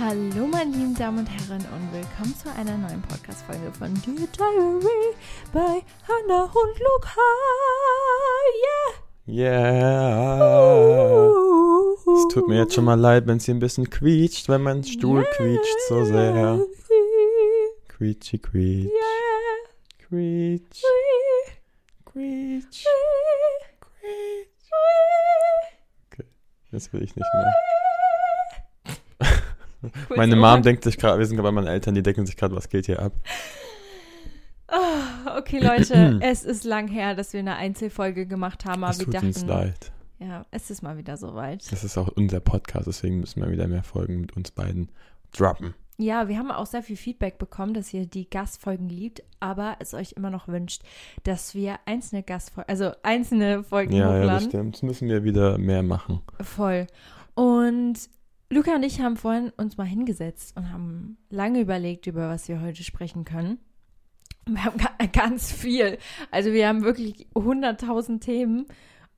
Hallo, meine lieben Damen und Herren, und willkommen zu einer neuen Podcast-Folge von Dear Diary bei Hannah und Luca. Yeah! Yeah! Es tut mir jetzt schon mal leid, wenn sie ein bisschen quietscht, wenn mein Stuhl yeah. quietscht so sehr. Quietschi, quietsch. Yeah. Quietsch. Quietsch. Quietsch. Okay, das will ich nicht mehr. Meine Mom denkt sich gerade, wir sind gerade bei meinen Eltern, die denken sich gerade, was geht hier ab? Oh, okay, Leute, es ist lang her, dass wir eine Einzelfolge gemacht haben, aber es wir tut dachten, uns leid. ja, es ist mal wieder soweit. Das ist auch unser Podcast, deswegen müssen wir wieder mehr Folgen mit uns beiden droppen. Ja, wir haben auch sehr viel Feedback bekommen, dass ihr die Gastfolgen liebt, aber es euch immer noch wünscht, dass wir einzelne Gastfolgen, also einzelne Folgen Ja, hochladen. ja, das stimmt. Das müssen wir wieder mehr machen. Voll. Und Luca und ich haben vorhin uns mal hingesetzt und haben lange überlegt, über was wir heute sprechen können. Wir haben ga- ganz viel. Also wir haben wirklich 100.000 Themen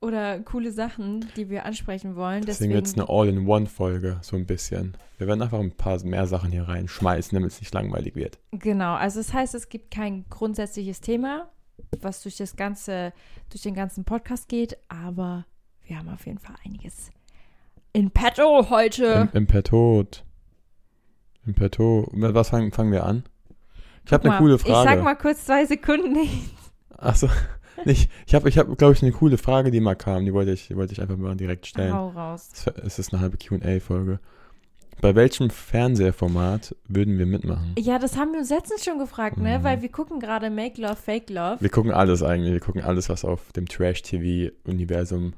oder coole Sachen, die wir ansprechen wollen. Deswegen Deswegen, wird es eine All-in-One-Folge, so ein bisschen. Wir werden einfach ein paar mehr Sachen hier reinschmeißen, damit es nicht langweilig wird. genau. Also das heißt, es gibt kein grundsätzliches Thema, was durch das ganze, durch den ganzen Podcast geht, aber wir haben auf jeden Fall einiges in petto heute. Im, im Pettot. Im Petto. Mit was fangen, fangen wir an? Ich habe eine coole Ich Frage. sag mal kurz zwei Sekunden nicht. Achso, nicht. Ich habe, ich hab, glaube ich, eine coole Frage, die mal kam. Die wollte ich, die wollte ich einfach mal direkt stellen. Hau raus. Es es ist eine halbe QA-Folge. Bei welchem Fernsehformat würden wir mitmachen? Ja, das haben wir uns letztens schon gefragt, ne? Mhm. Weil wir gucken gerade Make Love, Fake Love. Wir gucken alles eigentlich. Wir gucken alles, was auf dem Trash-TV-Universum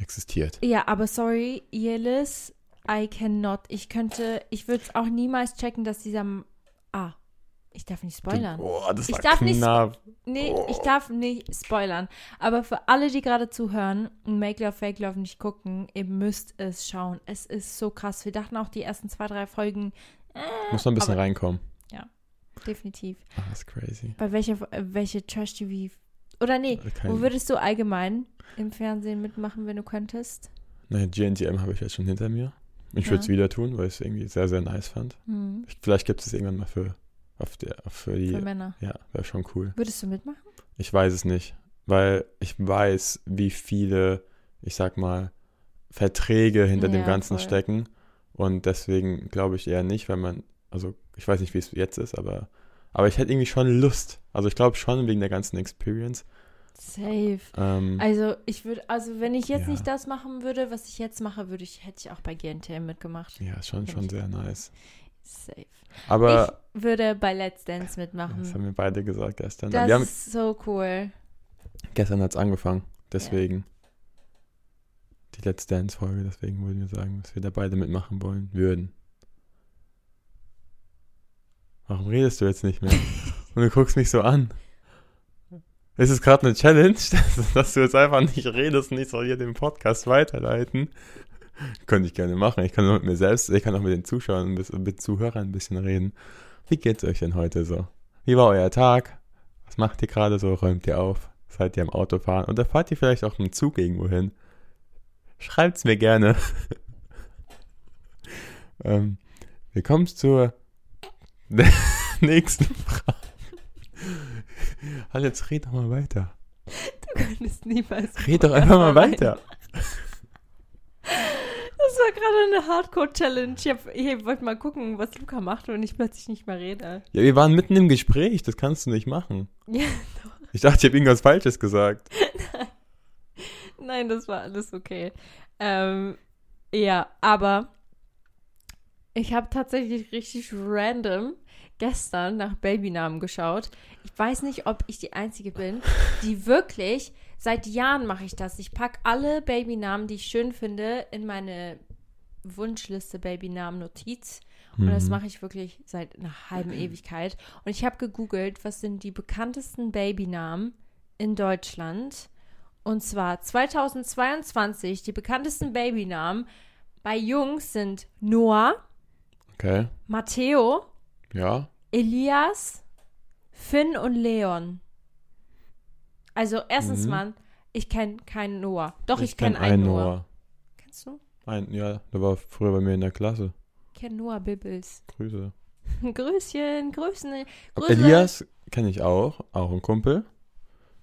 existiert. Ja, aber sorry, Yelis, I cannot. Ich könnte, ich würde es auch niemals checken, dass dieser. Ah, ich darf nicht spoilern. Oh, das Ich war darf nicht knapp. Nee, Oh. ich darf nicht spoilern. Aber für alle, die gerade zuhören und Make Love, Fake Love nicht gucken, ihr müsst es schauen. Es ist so krass. Wir dachten auch die ersten zwei, drei Folgen. Äh, Muss noch ein bisschen aber reinkommen. Definitiv. Ah, das ist crazy. Bei welcher, äh, welche Trash-TV. Oder nee, Kein- wo würdest du allgemein im Fernsehen mitmachen, wenn du könntest? Naja, GNTM habe ich jetzt schon hinter mir. Ich Ja. würde es wieder tun, weil ich es irgendwie sehr, sehr nice fand. Hm. Ich, vielleicht gibt es irgendwann mal für, auf der, für die. Für Männer. ja, wäre schon cool. Würdest du mitmachen? Ich weiß es nicht, weil ich weiß, wie viele, ich sag mal, Verträge hinter dem Ja, Ganzen voll. stecken. Und deswegen glaube ich eher nicht, weil man, also ich weiß nicht, wie es jetzt ist, aber, aber ich hätte irgendwie schon Lust. Also ich glaube schon wegen der ganzen Experience. Safe. Ähm, Also ich würde, also wenn ich jetzt Ja. nicht das machen würde, was ich jetzt mache, würde ich, hätte ich auch bei GNTM mitgemacht. ja, ist schon, schon ich sehr nice. Safe. Aber ich würde bei Let's Dance das mitmachen. haben wir beide gesagt gestern. Das wir haben, ist so cool. gestern hat es angefangen, deswegen. Die Let's Dance-Folge, deswegen würden wir sagen, dass wir da beide mitmachen wollen würden. Warum redest du jetzt nicht mehr? Und du guckst mich so an. Ist es gerade eine Challenge, dass, dass du jetzt einfach nicht redest und ich soll hier den Podcast weiterleiten? Könnte ich gerne machen. Ich kann nur mit mir selbst, ich kann auch mit den Zuschauern, bisschen- mit Zuhörern ein bisschen reden. Wie geht's euch denn heute so? Wie war euer Tag? Was macht ihr gerade so? Räumt ihr auf? Seid ihr am Autofahren? Oder fahrt ihr vielleicht auch dem Zug irgendwo hin? Schreibt's mir gerne. ähm, wir kommen zur nächsten Frage. Halt, jetzt red doch mal weiter. Du könntest niemals. Red doch einfach mal weiter. Das war gerade eine Hardcore-Challenge. Ich, ich wollte mal gucken, was Luca macht und ich plötzlich nicht mehr rede. Ja, wir waren mitten im Gespräch, das kannst du nicht machen. Ja, Ich dachte, ich habe irgendwas Falsches gesagt. nein, das war alles okay. Ähm, ja, aber ich habe tatsächlich richtig random gestern nach Babynamen geschaut. Ich weiß nicht, ob ich die Einzige bin, die wirklich, seit Jahren mache ich das. Ich packe alle Babynamen, die ich schön finde, in meine Wunschliste Babynamen-Notiz. Und das Mhm. mache ich wirklich seit einer halben Ewigkeit. Und ich habe gegoogelt, was sind die bekanntesten Babynamen in Deutschland. Und zwar 2022, die bekanntesten Babynamen bei Jungs sind Noah, Okay. Matteo, Ja. Elias, Finn und Leon. Also erstens Mhm. mal, ich kenne keinen Noah. Doch, ich, kenn kenne einen Noah. Noah. Kennst du? Ein, ja, der war früher bei mir in der Klasse. Ich kenne Noah Bibbles. Grüße. Grüßchen, Grüßen. Grüße. Elias kenne ich auch, auch ein Kumpel.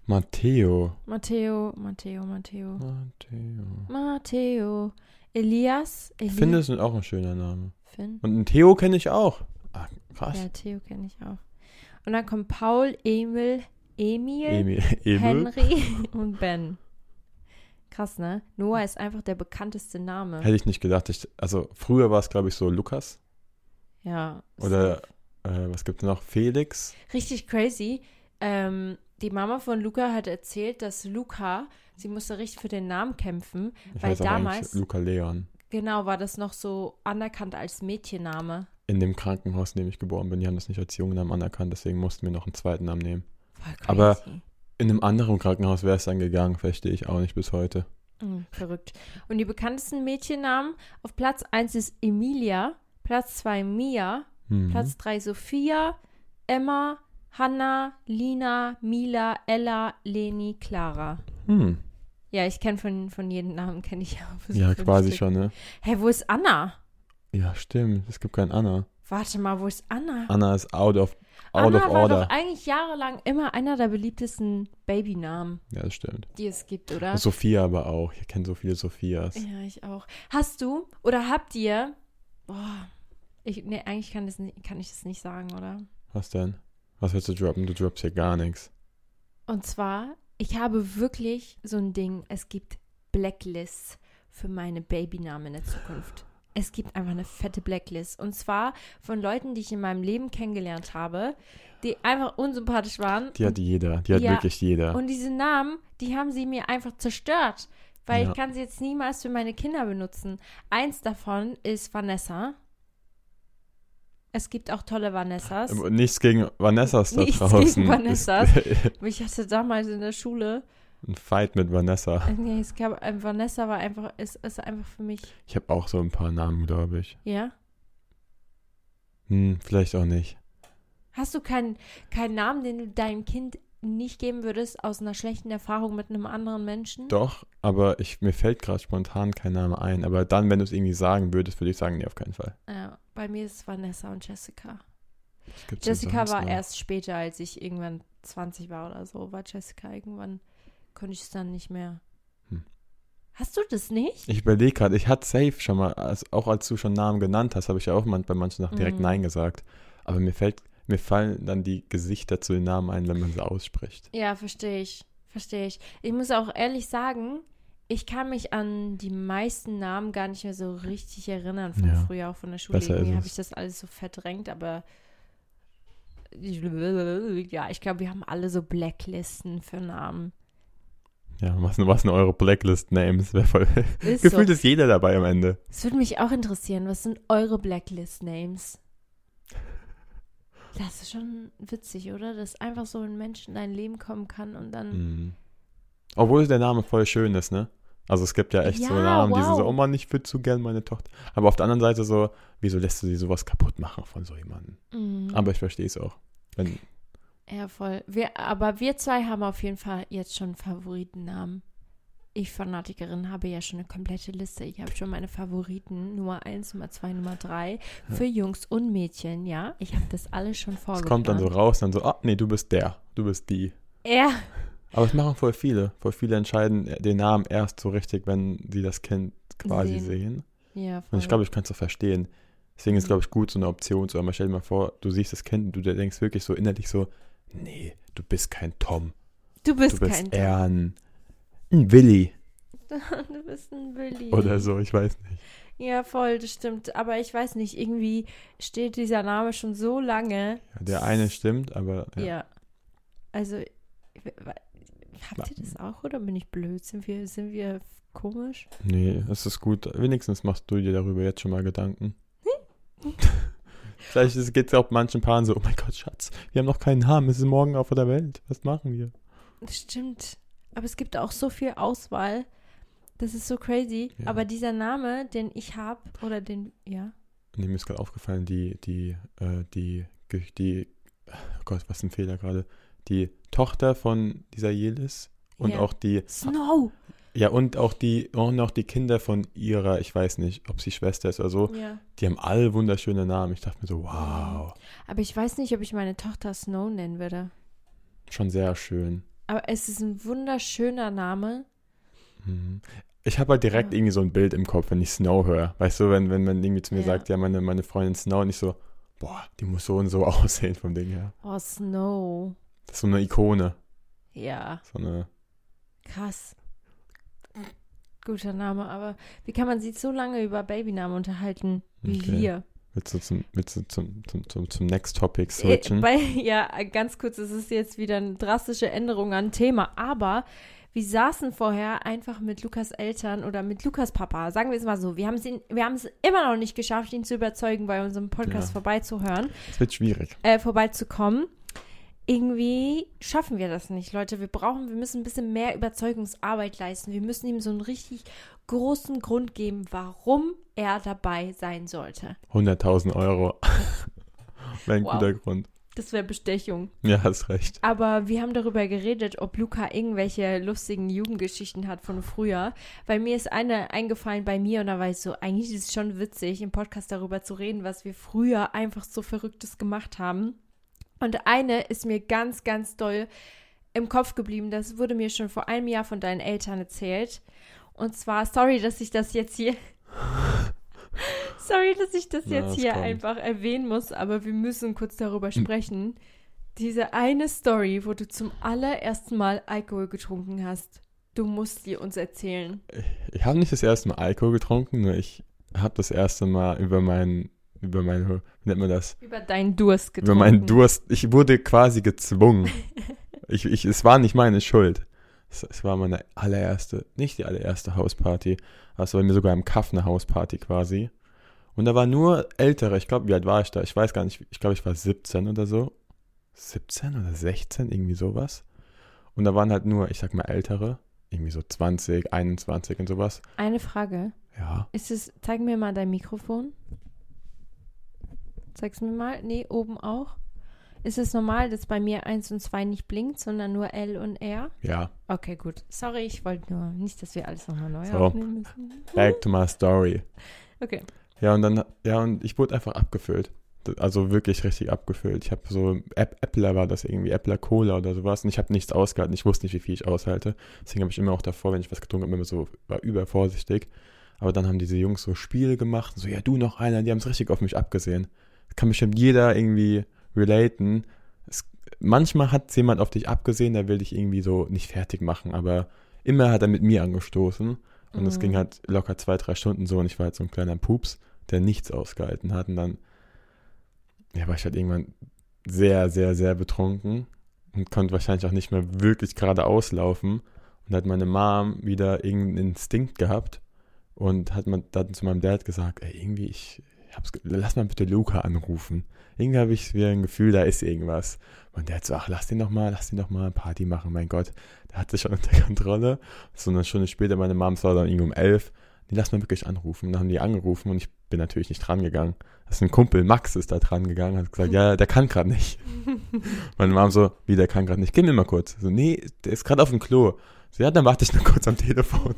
Matteo. Matteo, Matteo, Matteo. Matteo. Matteo. Elias. Eli Ich finde, das ist auch ein schöner Name. Finn. Und einen Theo kenne ich auch. Ah, krass. Ja, Theo kenne ich auch. Und dann kommt Paul, Emil, Emil, Emil. Emil. Henry und Ben. Krass, ne? Noah ist einfach der bekannteste Name. Hätte ich nicht gedacht. Ich, also früher war es, glaube ich, so Lukas. Ja. Oder äh, was gibt es noch? Felix. Richtig crazy. Ähm, die Mama von Luca hat erzählt, dass Luca, sie musste richtig für den Namen kämpfen, Ich weil damals, Luca Leon. genau, war das noch so anerkannt als Mädchenname. In dem Krankenhaus, in dem ich geboren bin, die haben das nicht als Jungennamen anerkannt, deswegen mussten wir noch einen zweiten Namen nehmen. Aber- In einem anderen Krankenhaus wäre es dann gegangen, verstehe ich auch nicht bis heute. Mhm, verrückt. Und die bekanntesten Mädchennamen auf Platz 1 ist Emilia, Platz 2 Mia, Mhm. Platz 3 Sophia, Emma, Hanna, Lina, Mila, Ella, Leni, Clara. Hm. Ja, ich kenne von, von jedem Namen, kenne ich ja. Ja, quasi Stück. schon, ne? Hey, wo ist Anna? Ja, stimmt. Es gibt keinen Anna. Warte mal, wo ist Anna? Anna ist out of, out Anna of war order. doch eigentlich jahrelang immer einer der beliebtesten Babynamen, Ja, das stimmt. die es gibt, oder? Sophia aber auch. Ich kenne so viele Sophias. Ja, ich auch. Hast du oder habt ihr. Boah. Ich, nee, eigentlich kann, das kann ich das nicht sagen, oder? Was denn? Was willst du droppen? Du droppst hier gar nichts. Und zwar, ich habe wirklich so ein Ding. Es gibt Blacklists für meine Babynamen in der Zukunft. Es gibt einfach eine fette Blacklist. Und zwar von Leuten, die ich in meinem Leben kennengelernt habe, die einfach unsympathisch waren. Die hat jeder. Die hat Ja, wirklich jeder. Und diese Namen, die haben sie mir einfach zerstört. Weil Ja. ich kann sie jetzt niemals für meine Kinder benutzen. Eins davon ist Vanessa. Es gibt auch tolle Vanessas. Nichts gegen Vanessas da Nichts draußen. gegen Vanessas. Ich hatte damals in der Schule, Ein Fight mit Vanessa. nee, es gab, äh, Vanessa war einfach, ist, ist einfach für mich, Ich habe auch so ein paar Namen, glaube ich. ja. Hm, vielleicht auch nicht. Hast du keinen keinen Namen, den du deinem Kind nicht geben würdest aus einer schlechten Erfahrung mit einem anderen Menschen? Doch, aber ich, mir fällt gerade spontan kein Name ein. Aber dann, wenn du es irgendwie sagen würdest, würde ich sagen, nee, auf keinen Fall. Ja, bei mir ist es Vanessa und Jessica. Jessica war noch? erst später, als ich irgendwann 20 war oder so, war Jessica irgendwann, konnte ich es dann nicht mehr. Hm. Hast du das nicht? Ich überlege gerade, ich hatte safe schon mal, also auch als du schon Namen genannt hast, habe ich ja auch bei manchen noch direkt Mhm. Nein gesagt. Aber mir fällt, mir fallen dann die Gesichter zu den Namen ein, wenn man sie ausspricht. Ja, verstehe ich. Verstehe ich. Ich muss auch ehrlich sagen, ich kann mich an die meisten Namen gar nicht mehr so richtig erinnern von Ja. früher, auch von der Schule. Besser ist Irgendwie habe ich das alles so verdrängt, aber ja, ich glaube, wir haben alle so Blacklisten für Namen. Ja, was, was sind eure Blacklist-Names? Ist so. Gefühlt ist jeder dabei am Ende. Es würde mich auch interessieren, was sind eure Blacklist-Names? Das ist schon witzig, oder? Dass einfach so ein Mensch in dein Leben kommen kann und dann. Mhm. Obwohl der Name voll schön ist, ne? Also es gibt ja echt so Ja, Namen, die sind so, wow. oh Mann, ich würde zu gern meine Tochter. Aber auf der anderen Seite so, wieso lässt du sie sowas kaputt machen von so jemandem? Mhm. Aber ich verstehe es auch. Wenn, Ja, voll. Wir, aber wir zwei haben auf jeden Fall jetzt schon Favoritennamen. Ich, Fanatikerin, habe ja schon eine komplette Liste. Ich habe schon meine Favoriten, Nummer 1, Nummer 2, Nummer 3, für Jungs und Mädchen, ja. Ich habe das alles schon es vorgeplant. kommt dann so raus, dann so, ah, nee, du bist der, du bist die. Ja, Aber es machen voll viele. Voll viele entscheiden den Namen erst so richtig, wenn sie das Kind quasi Sehen. sehen. ja, voll. Und ich glaube, ich kann es so verstehen. Deswegen ist, Mhm. glaube ich, gut, so eine Option zu haben. Stell dir mal vor, du siehst das Kind und du denkst wirklich so innerlich so, nee, du bist kein Tom. du bist, Du bist kein eher ein, ein Willi Du bist ein Willi. oder so, ich weiß nicht. Ja, voll, das stimmt. Aber ich weiß nicht, irgendwie steht dieser Name schon so lange. Ja, der eine stimmt, aber Ja. ja. Also, habt ihr das auch oder bin ich blöd? Sind wir, sind wir komisch? nee, es ist gut. Wenigstens machst du dir darüber jetzt schon mal Gedanken. Vielleicht geht es auch manchen Paaren so, oh mein Gott, Schatz, wir haben noch keinen Namen, es ist morgen auf der Welt. Was machen wir? Das stimmt. Aber es gibt auch so viel Auswahl. Das ist so crazy. Ja. Aber dieser Name, den ich habe, oder den, ja. Nee, mir ist gerade aufgefallen, die, die, äh, die, die, oh Gott, was ein Fehler gerade. Die Tochter von dieser Jelis und Ja. auch die, Snow! Ja, und auch die, und auch die Kinder von ihrer, ich weiß nicht, ob sie Schwester ist oder so, Ja. die haben alle wunderschöne Namen. Ich dachte mir so, wow, Aber ich weiß nicht, ob ich meine Tochter Snow nennen würde. schon sehr schön. Aber es ist ein wunderschöner Name. Mhm. Ich habe halt direkt Ja. irgendwie so ein Bild im Kopf, wenn ich Snow höre. Weißt du, wenn, wenn man irgendwie zu mir Ja. sagt, ja, meine, meine Freundin Snow, und ich so, boah, die muss so und so aussehen vom Ding her. Oh, Snow. Das ist so eine Ikone. Ja, So eine, krass. Guter Name, aber wie kann man sich so lange über Babynamen unterhalten wie Okay. wir? willst du zum, willst du zum, zum, zum, zum Next Topic Äh, switchen? Bei, ja, ganz kurz, es ist jetzt wieder eine drastische Änderung an Thema, aber wir saßen vorher einfach mit Lukas Eltern oder mit Lukas Papa, sagen wir es mal so. Wir haben es, wir haben es immer noch nicht geschafft, ihn zu überzeugen, bei unserem Podcast Ja. vorbeizuhören, Es wird schwierig. äh, vorbeizukommen. Irgendwie schaffen wir das nicht, Leute. Wir brauchen, wir müssen ein bisschen mehr Überzeugungsarbeit leisten. Wir müssen ihm so einen richtig großen Grund geben, warum er dabei sein sollte. 100.000 Euro. Wäre ein Wow. guter Grund. Das wäre Bestechung. Ja, hast recht. Aber wir haben darüber geredet, ob Luca irgendwelche lustigen Jugendgeschichten hat von früher. Weil mir ist eine eingefallen bei mir und da war ich so, eigentlich ist es schon witzig, im Podcast darüber zu reden, was wir früher einfach so Verrücktes gemacht haben. Und eine ist mir ganz, ganz doll im Kopf geblieben. Das wurde mir schon vor einem Jahr von deinen Eltern erzählt. Und zwar, sorry, dass ich das jetzt hier. sorry, dass ich das Na, jetzt es hier kommt. einfach erwähnen muss, aber wir müssen kurz darüber sprechen. Diese eine Story, wo du zum allerersten Mal Alkohol getrunken hast. Du musst die uns erzählen. Ich habe nicht das erste Mal Alkohol getrunken, nur ich habe das erste Mal über meinen, über meinen, wie nennt man das? Über deinen Durst getrunken. Über meinen Durst. Ich wurde quasi gezwungen. ich, ich, es war nicht meine Schuld. Es, es war meine allererste, nicht die allererste Hausparty, aber es war bei mir sogar im Kaff eine Hausparty quasi. Und da war nur ältere, ich glaube, wie alt war ich da? Ich weiß gar nicht, ich glaube, ich war 17 oder so. 17 oder 16, irgendwie sowas. Und da waren halt nur, ich sag mal, ältere, irgendwie so 20, 21 und sowas. Eine Frage. Ja. Ist es, zeig mir mal dein Mikrofon. Zeig's mir mal. Nee, oben auch. Ist es normal, dass bei mir 1 und 2 nicht blinkt, sondern nur L und R? Ja, Okay, gut. Sorry, ich wollte nur nicht, dass wir alles nochmal neu So. aufnehmen müssen. back to my story. Okay. Ja, und dann, ja, und ich wurde einfach abgefüllt. Also wirklich richtig abgefüllt. Ich habe so, App, Äppler war das irgendwie, Äppler Cola oder sowas. Und ich habe nichts ausgehalten. Ich wusste nicht, wie viel ich aushalte. Deswegen habe ich immer auch davor, wenn ich was getrunken habe, immer so, war übervorsichtig. Aber dann haben diese Jungs so Spiele gemacht. So, ja, du noch einer. Die haben es richtig auf mich abgesehen. Kann bestimmt jeder irgendwie relaten. Es, manchmal hat jemand auf dich abgesehen, der will dich irgendwie so nicht fertig machen. Aber immer hat er mit mir angestoßen. Und es Mhm. ging halt locker zwei, drei Stunden so. Und ich war halt so ein kleiner Pups, der nichts ausgehalten hat. Und dann ja, war ich halt irgendwann sehr, sehr, sehr betrunken und konnte wahrscheinlich auch nicht mehr wirklich gerade auslaufen. Und hat meine Mom wieder irgendeinen Instinkt gehabt und hat man dann zu meinem Dad gesagt, ey, irgendwie, ich hab's, lass mal bitte Luca anrufen. Irgendwie habe ich wieder ein Gefühl, da ist irgendwas. Und der hat so, ach, lass den doch mal, lass den doch mal Party machen, mein Gott. Der hat sich schon unter Kontrolle. So eine Stunde später, meine Mom war dann irgendwie um elf. Nee, lass mal wirklich anrufen. Und dann haben die angerufen und ich bin natürlich nicht dran gegangen. Das ist ein Kumpel, Max ist da dran gegangen, hat gesagt, ja, der kann gerade nicht. Meine Mom so, wie, der kann gerade nicht, gib mir mal kurz. So, nee, der ist gerade auf dem Klo. So, ja, dann warte ich nur kurz am Telefon.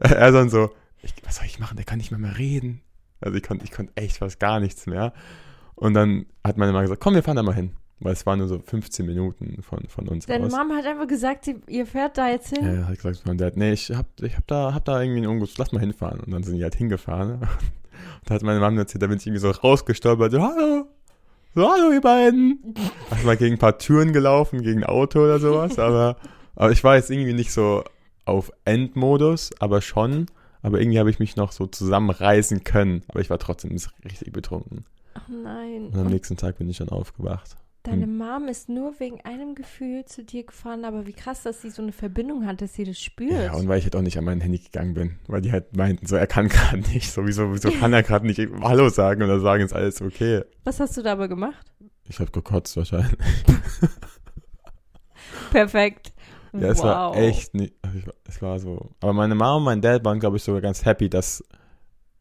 er dann so, ich, was soll ich machen, der kann nicht mehr mehr reden. Also ich konnte ich konnte echt fast gar nichts mehr. Und dann hat meine Mama gesagt, komm, wir fahren da mal hin. Weil es waren nur so 15 Minuten von, von uns Deine aus. Mom hat einfach gesagt, sie, ihr fährt da jetzt hin. Ja, hat gesagt zu meinem Dad, nee, ich hab, ich hab da, hab da irgendwie einen Ungus, lass mal hinfahren. Und dann sind die halt hingefahren. Und da hat meine Mama erzählt, da bin ich irgendwie so rausgestolpert, so, hallo, so, hallo, ihr beiden. Erstmal gegen ein paar Türen gelaufen, gegen ein Auto oder sowas, aber, aber ich war jetzt irgendwie nicht so auf Endmodus, aber schon. Aber irgendwie habe ich mich noch so zusammenreißen können. Aber ich war trotzdem richtig betrunken. Ach nein. Und am nächsten Tag bin ich dann aufgewacht. deine Mom ist nur wegen einem Gefühl zu dir gefahren, aber wie krass, dass sie so eine Verbindung hat, dass sie das spürt. Ja, und weil ich halt auch nicht an mein Handy gegangen bin, weil die halt meinten, so, er kann gerade nicht, sowieso, wieso kann er gerade nicht Hallo sagen oder sagen, ist alles okay. Was hast du da aber gemacht? Ich habe gekotzt wahrscheinlich. Perfekt. Ja, es wow. war echt nicht, es war so. Aber meine Mama und mein Dad waren, glaube ich, sogar ganz happy, dass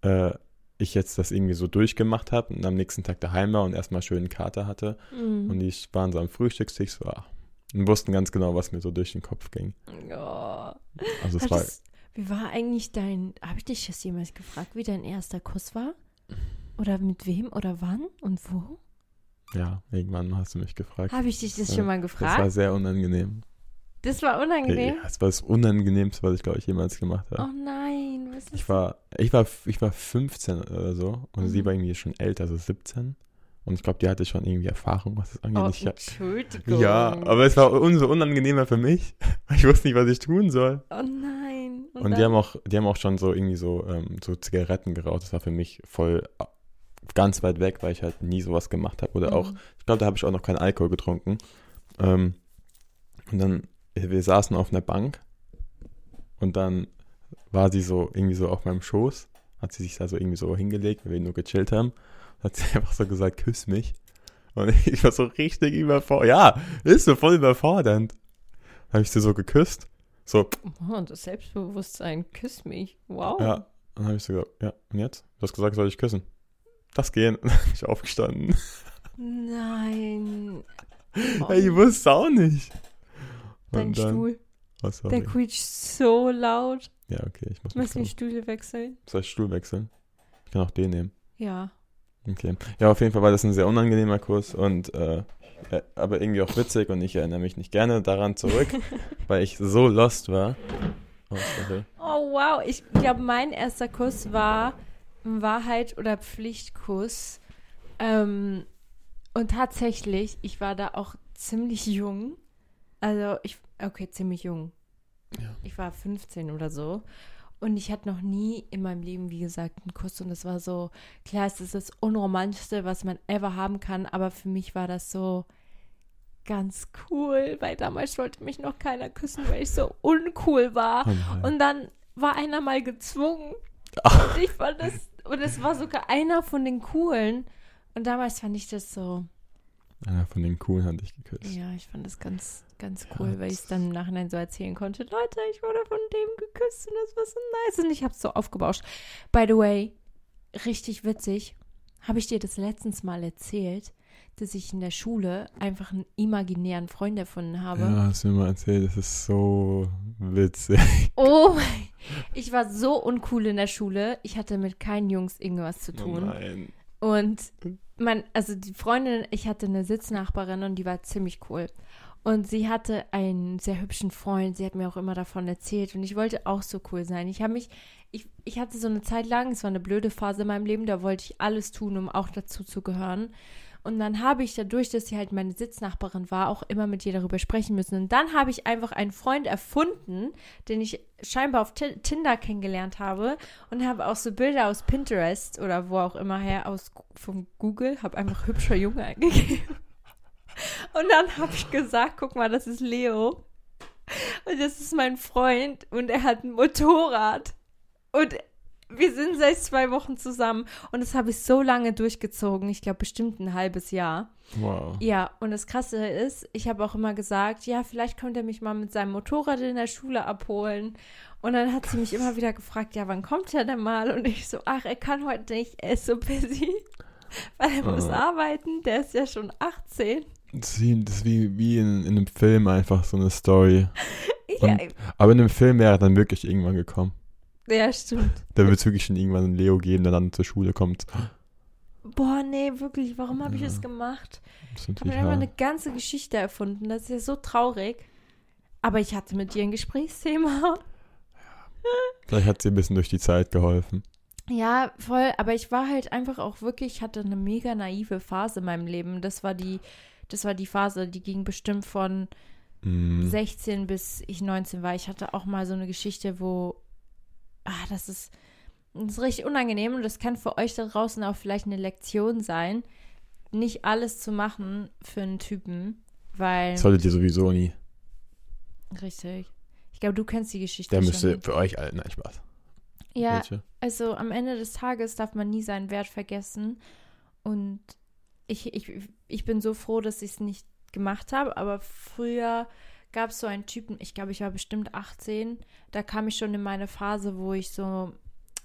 äh, ich jetzt das irgendwie so durchgemacht habe und am nächsten Tag daheim war und erstmal schön einen Kater hatte. Mhm. Und die waren so am Frühstückstisch so, ah, und wussten ganz genau, was mir so durch den Kopf ging. Ja. Also es war, es- wie war eigentlich dein, habe ich dich das jemals gefragt, wie dein erster Kuss war? Oder mit wem oder wann und wo? ja, irgendwann hast du mich gefragt. Habe ich dich das Ja, schon mal Das war gefragt? sehr unangenehm. Das war unangenehm. Ja, das war das Unangenehmste, was ich, glaube ich, jemals gemacht habe. Oh nein, was ist Ich war, ich war, ich war 15 oder so und sie Mhm. war irgendwie schon älter, also 17. Und ich glaube, die hatte schon irgendwie Erfahrung, was das angeht. Oh, Ich- Entschuldigung. ja, aber es war umso unangenehmer für mich. Ich wusste nicht, was ich tun soll. Oh nein. Und, die dann- haben auch, die haben auch schon so irgendwie so, ähm, so Zigaretten geraucht. Das war für mich voll ganz weit weg, weil ich halt nie sowas gemacht habe. Oder auch, Mhm. ich glaube, da habe ich auch noch keinen Alkohol getrunken. Ähm, und dann, wir saßen auf einer Bank und dann war sie so irgendwie so auf meinem Schoß, hat sie sich da so irgendwie so hingelegt, weil wir nur gechillt haben. Hat sie einfach so gesagt, küss mich. Und ich war so richtig überfordert. Ja, ist so voll überfordernd. Habe ich sie so geküsst. So, Oh, das Selbstbewusstsein, küss mich. Wow. ja. Dann habe ich so gesagt, ja, und jetzt? Du hast gesagt, soll ich küssen? Das gehen. Und dann bin ich aufgestanden. Nein. Oh, Ey, ich wusste auch nicht. Dein dann- Stuhl, Oh, sorry. der quietscht so laut. Ja, okay, ich muss Müssen die Stühle wechseln? Soll ich Stuhl wechseln? Ich kann auch den nehmen. Ja. Okay. Ja, auf jeden Fall war das ein sehr unangenehmer Kurs und äh, äh, aber irgendwie auch witzig und ich erinnere mich nicht gerne daran zurück, weil ich so lost war. Oh. Oh wow, ich glaube, mein erster Kuss war ein Wahrheit- oder Pflichtkuss. Ähm, und tatsächlich, ich war da auch ziemlich jung. Also ich, okay, ziemlich jung. Ja. Ich war 15 oder so. Und ich hatte noch nie in meinem Leben, wie gesagt, einen Kuss. Und es war so, klar, es ist das Unromantischste, was man ever haben kann. Aber für mich war das so ganz cool, weil damals wollte mich noch keiner küssen, weil ich so uncool war. Oh. Und dann war einer mal gezwungen. Ach. Und ich fand das, und es war sogar einer von den coolen. Und damals fand ich das so, Einer von den coolen hat dich geküsst. ja, ich fand das ganz, ganz cool, Ja, weil ich es dann im Nachhinein so erzählen konnte. Leute, ich wurde von dem geküsst und das war so nice. Und ich hab's so aufgebauscht. By the way, richtig witzig, habe ich dir das letztens mal erzählt, dass ich in der Schule einfach einen imaginären Freund erfunden habe. Ja, hast du mir mal erzählt, das ist so witzig. Oh mein, ich war so uncool in der Schule. Ich hatte mit keinen Jungs irgendwas zu Oh tun. nein. Und man, also die Freundin, ich hatte eine Sitznachbarin und die war ziemlich cool. Und sie hatte einen sehr hübschen Freund. Sie hat mir auch immer davon erzählt. Und ich wollte auch so cool sein. Ich habe mich, ich, ich hatte so eine Zeit lang, es war eine blöde Phase in meinem Leben, da wollte ich alles tun, um auch dazu zu gehören. Und dann habe ich dadurch, dass sie halt meine Sitznachbarin war, auch immer mit ihr darüber sprechen müssen. Und dann habe ich einfach einen Freund erfunden, den ich scheinbar auf Ti- Tinder kennengelernt habe und habe auch so Bilder aus Pinterest oder wo auch immer her, aus von Google, habe einfach hübscher Junge eingegeben. Und dann habe ich gesagt, guck mal, das ist Leo. Und das ist mein Freund und er hat ein Motorrad. Und wir sind seit zwei Wochen zusammen und das habe ich so lange durchgezogen. Ich glaube bestimmt ein halbes Jahr. Wow. Ja, und das Krasse ist, ich habe auch immer gesagt, ja, vielleicht kommt er mich mal mit seinem Motorrad in der Schule abholen. Und dann hat sie mich immer wieder gefragt, ja, wann kommt er denn mal? Und ich so, ach, er kann heute nicht, er ist so busy, weil er muss arbeiten, der ist ja schon 18. Das ist wie, das ist wie, wie in, in einem Film einfach so eine Story. Ja, Und- Aber in einem Film wäre er dann wirklich irgendwann gekommen. Ja, stimmt. Da wird es wirklich schon irgendwann einen Leo geben, der dann zur Schule kommt. Boah, nee, wirklich, warum habe ich Ja. das gemacht? Das Ich habe mir einfach eine ganze Geschichte erfunden. Das ist ja so traurig. Aber ich hatte mit ihr ein Gesprächsthema. Vielleicht hat sie ein bisschen durch die Zeit geholfen. Ja, voll. Aber ich war halt einfach auch wirklich, ich hatte eine mega naive Phase in meinem Leben. Das war die, das war die Phase, die ging bestimmt von Mhm. 16 bis ich 19 war. Ich hatte auch mal so eine Geschichte, wo, ah, das ist, das ist richtig unangenehm und das kann für euch da draußen auch vielleicht eine Lektion sein, nicht alles zu machen für einen Typen, weil, Das solltet ihr sowieso nie. richtig. Ich glaube, du kennst die Geschichte Der müsste für euch alle. Nein, Spaß. Ja, Welche? also am Ende des Tages darf man nie seinen Wert vergessen. Und ich, ich, ich bin so froh, dass ich es nicht gemacht habe. Aber früher gab es so einen Typen, ich glaube, ich war bestimmt 18. Da kam ich schon in meine Phase, wo ich so,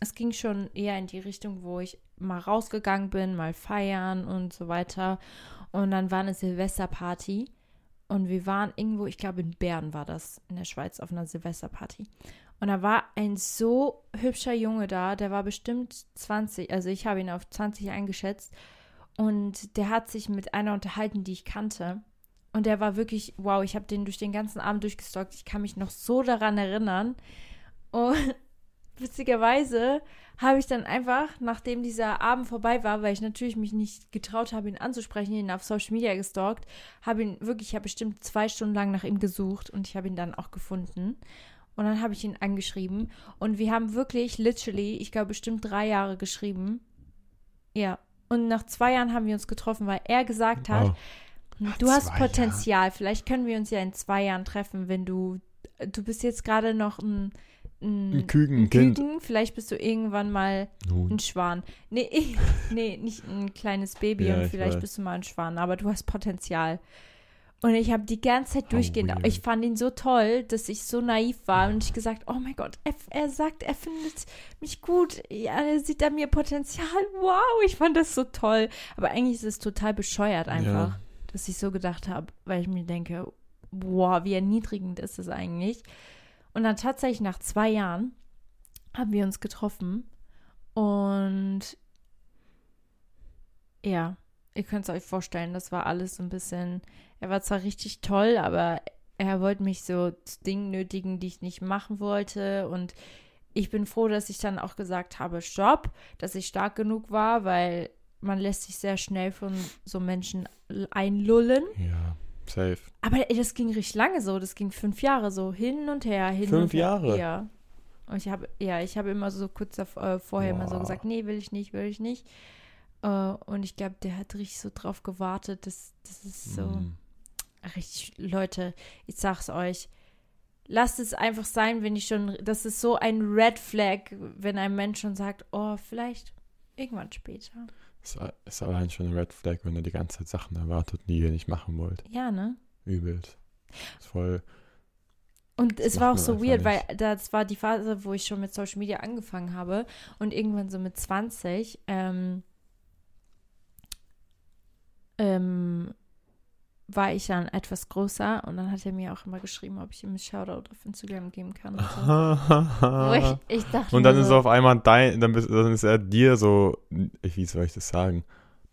es ging schon eher in die Richtung, wo ich mal rausgegangen bin, mal feiern und so weiter. Und dann war eine Silvesterparty. Und wir waren irgendwo, ich glaube in Bern war das, in der Schweiz, auf einer Silvesterparty. Und da war ein so hübscher Junge da, der war bestimmt 20, also ich habe ihn auf 20 eingeschätzt. Und der hat sich mit einer unterhalten, die ich kannte. Und der war wirklich, wow, ich habe den durch den ganzen Abend durchgestalkt. Ich kann mich noch so daran erinnern. Und witzigerweise habe ich dann einfach, nachdem dieser Abend vorbei war, weil ich natürlich mich nicht getraut habe, ihn anzusprechen, ihn auf Social Media gestalkt, habe ihn wirklich, ich habe bestimmt zwei Stunden lang nach ihm gesucht und ich habe ihn dann auch gefunden. Und dann habe ich ihn angeschrieben und wir haben wirklich, literally, ich glaube bestimmt drei Jahre geschrieben. Ja. Und nach zwei Jahren haben wir uns getroffen, weil er gesagt hat, Wow. Du Nach hast Potenzial. Vielleicht können wir uns ja in zwei Jahren treffen, wenn du. Du bist jetzt gerade noch ein, ein, Ein Küken, ein ein Kind. Küken. Vielleicht bist du irgendwann mal Nun. ein Schwan. Nee, ich, nee, nicht ein kleines Baby Ja, und ich vielleicht weiß. bist du mal ein Schwan, aber du hast Potenzial. Und ich habe die ganze Zeit durchgehend, weird. ich fand ihn so toll, dass ich so naiv war und ich gesagt, oh mein Gott, er, er sagt, er findet mich gut, ja, er sieht an mir Potenzial, wow, ich fand das so toll. Aber eigentlich ist es total bescheuert einfach, Ja. Dass ich so gedacht habe, weil ich mir denke, wow, wie erniedrigend ist es eigentlich. Und dann tatsächlich nach zwei Jahren haben wir uns getroffen und ja, ihr könnt es euch vorstellen, das war alles so ein bisschen, er war zwar richtig toll, aber er wollte mich so zu Dingen nötigen, die ich nicht machen wollte und ich bin froh, dass ich dann auch gesagt habe, stopp, dass ich stark genug war, weil man lässt sich sehr schnell von so Menschen einlullen. Ja, safe. Aber ey, das ging richtig lange so. Das ging fünf Jahre so hin und her, hin Fünf und her. Jahre? Ja. Und ich habe, ja, ich habe immer so kurz dav- äh, vorher immer so gesagt, nee, will ich nicht, will ich nicht. Äh, und ich glaube, der hat richtig so drauf gewartet. Das, das ist so Mhm. richtig, Leute, ich sag's euch. Lasst es einfach sein, wenn ich schon, das ist so ein Red Flag, wenn ein Mensch schon sagt, oh, vielleicht irgendwann später. Ist, ist allein schon ein Red Flag, wenn er die ganze Zeit Sachen erwartet, die ihr nicht machen wollt. Ja, ne? Übelt. Ist voll. Und Das es war auch so weird, weil das war die Phase, wo ich schon mit Social Media angefangen habe und irgendwann so mit 20 ähm, ähm, war ich dann etwas größer und dann hat er mir auch immer geschrieben, ob ich ihm einen Shoutout auf Instagram geben kann. Und, so. Ich, ich dachte Und dann mir ist so, auf einmal dein, dann, bist, dann ist er dir so, wie soll ich das sagen?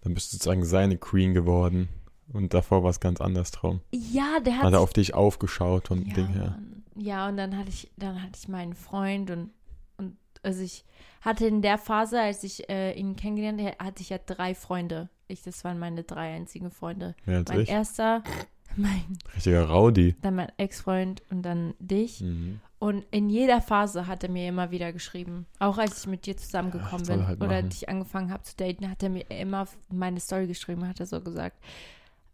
Dann bist du sozusagen seine Queen geworden. Und davor war es ganz anders drum. ja, der hat Hat er auf dich aufgeschaut und ja, Ding her. Ja, und dann hatte ich, dann hatte ich meinen Freund und, und also ich hatte in der Phase, als ich äh, ihn kennengelernt habe, hatte ich ja drei Freunde. Ich, das waren meine drei einzigen Freunde. Als Mein ich. erster, mein, Richtiger Rowdy. dann mein Ex-Freund und dann dich. Mhm. Und in jeder Phase hat er mir immer wieder geschrieben. Auch als ich mit dir zusammengekommen Ja, bin halt oder dich angefangen habe zu daten, hat er mir immer meine Story geschrieben, hat er so gesagt.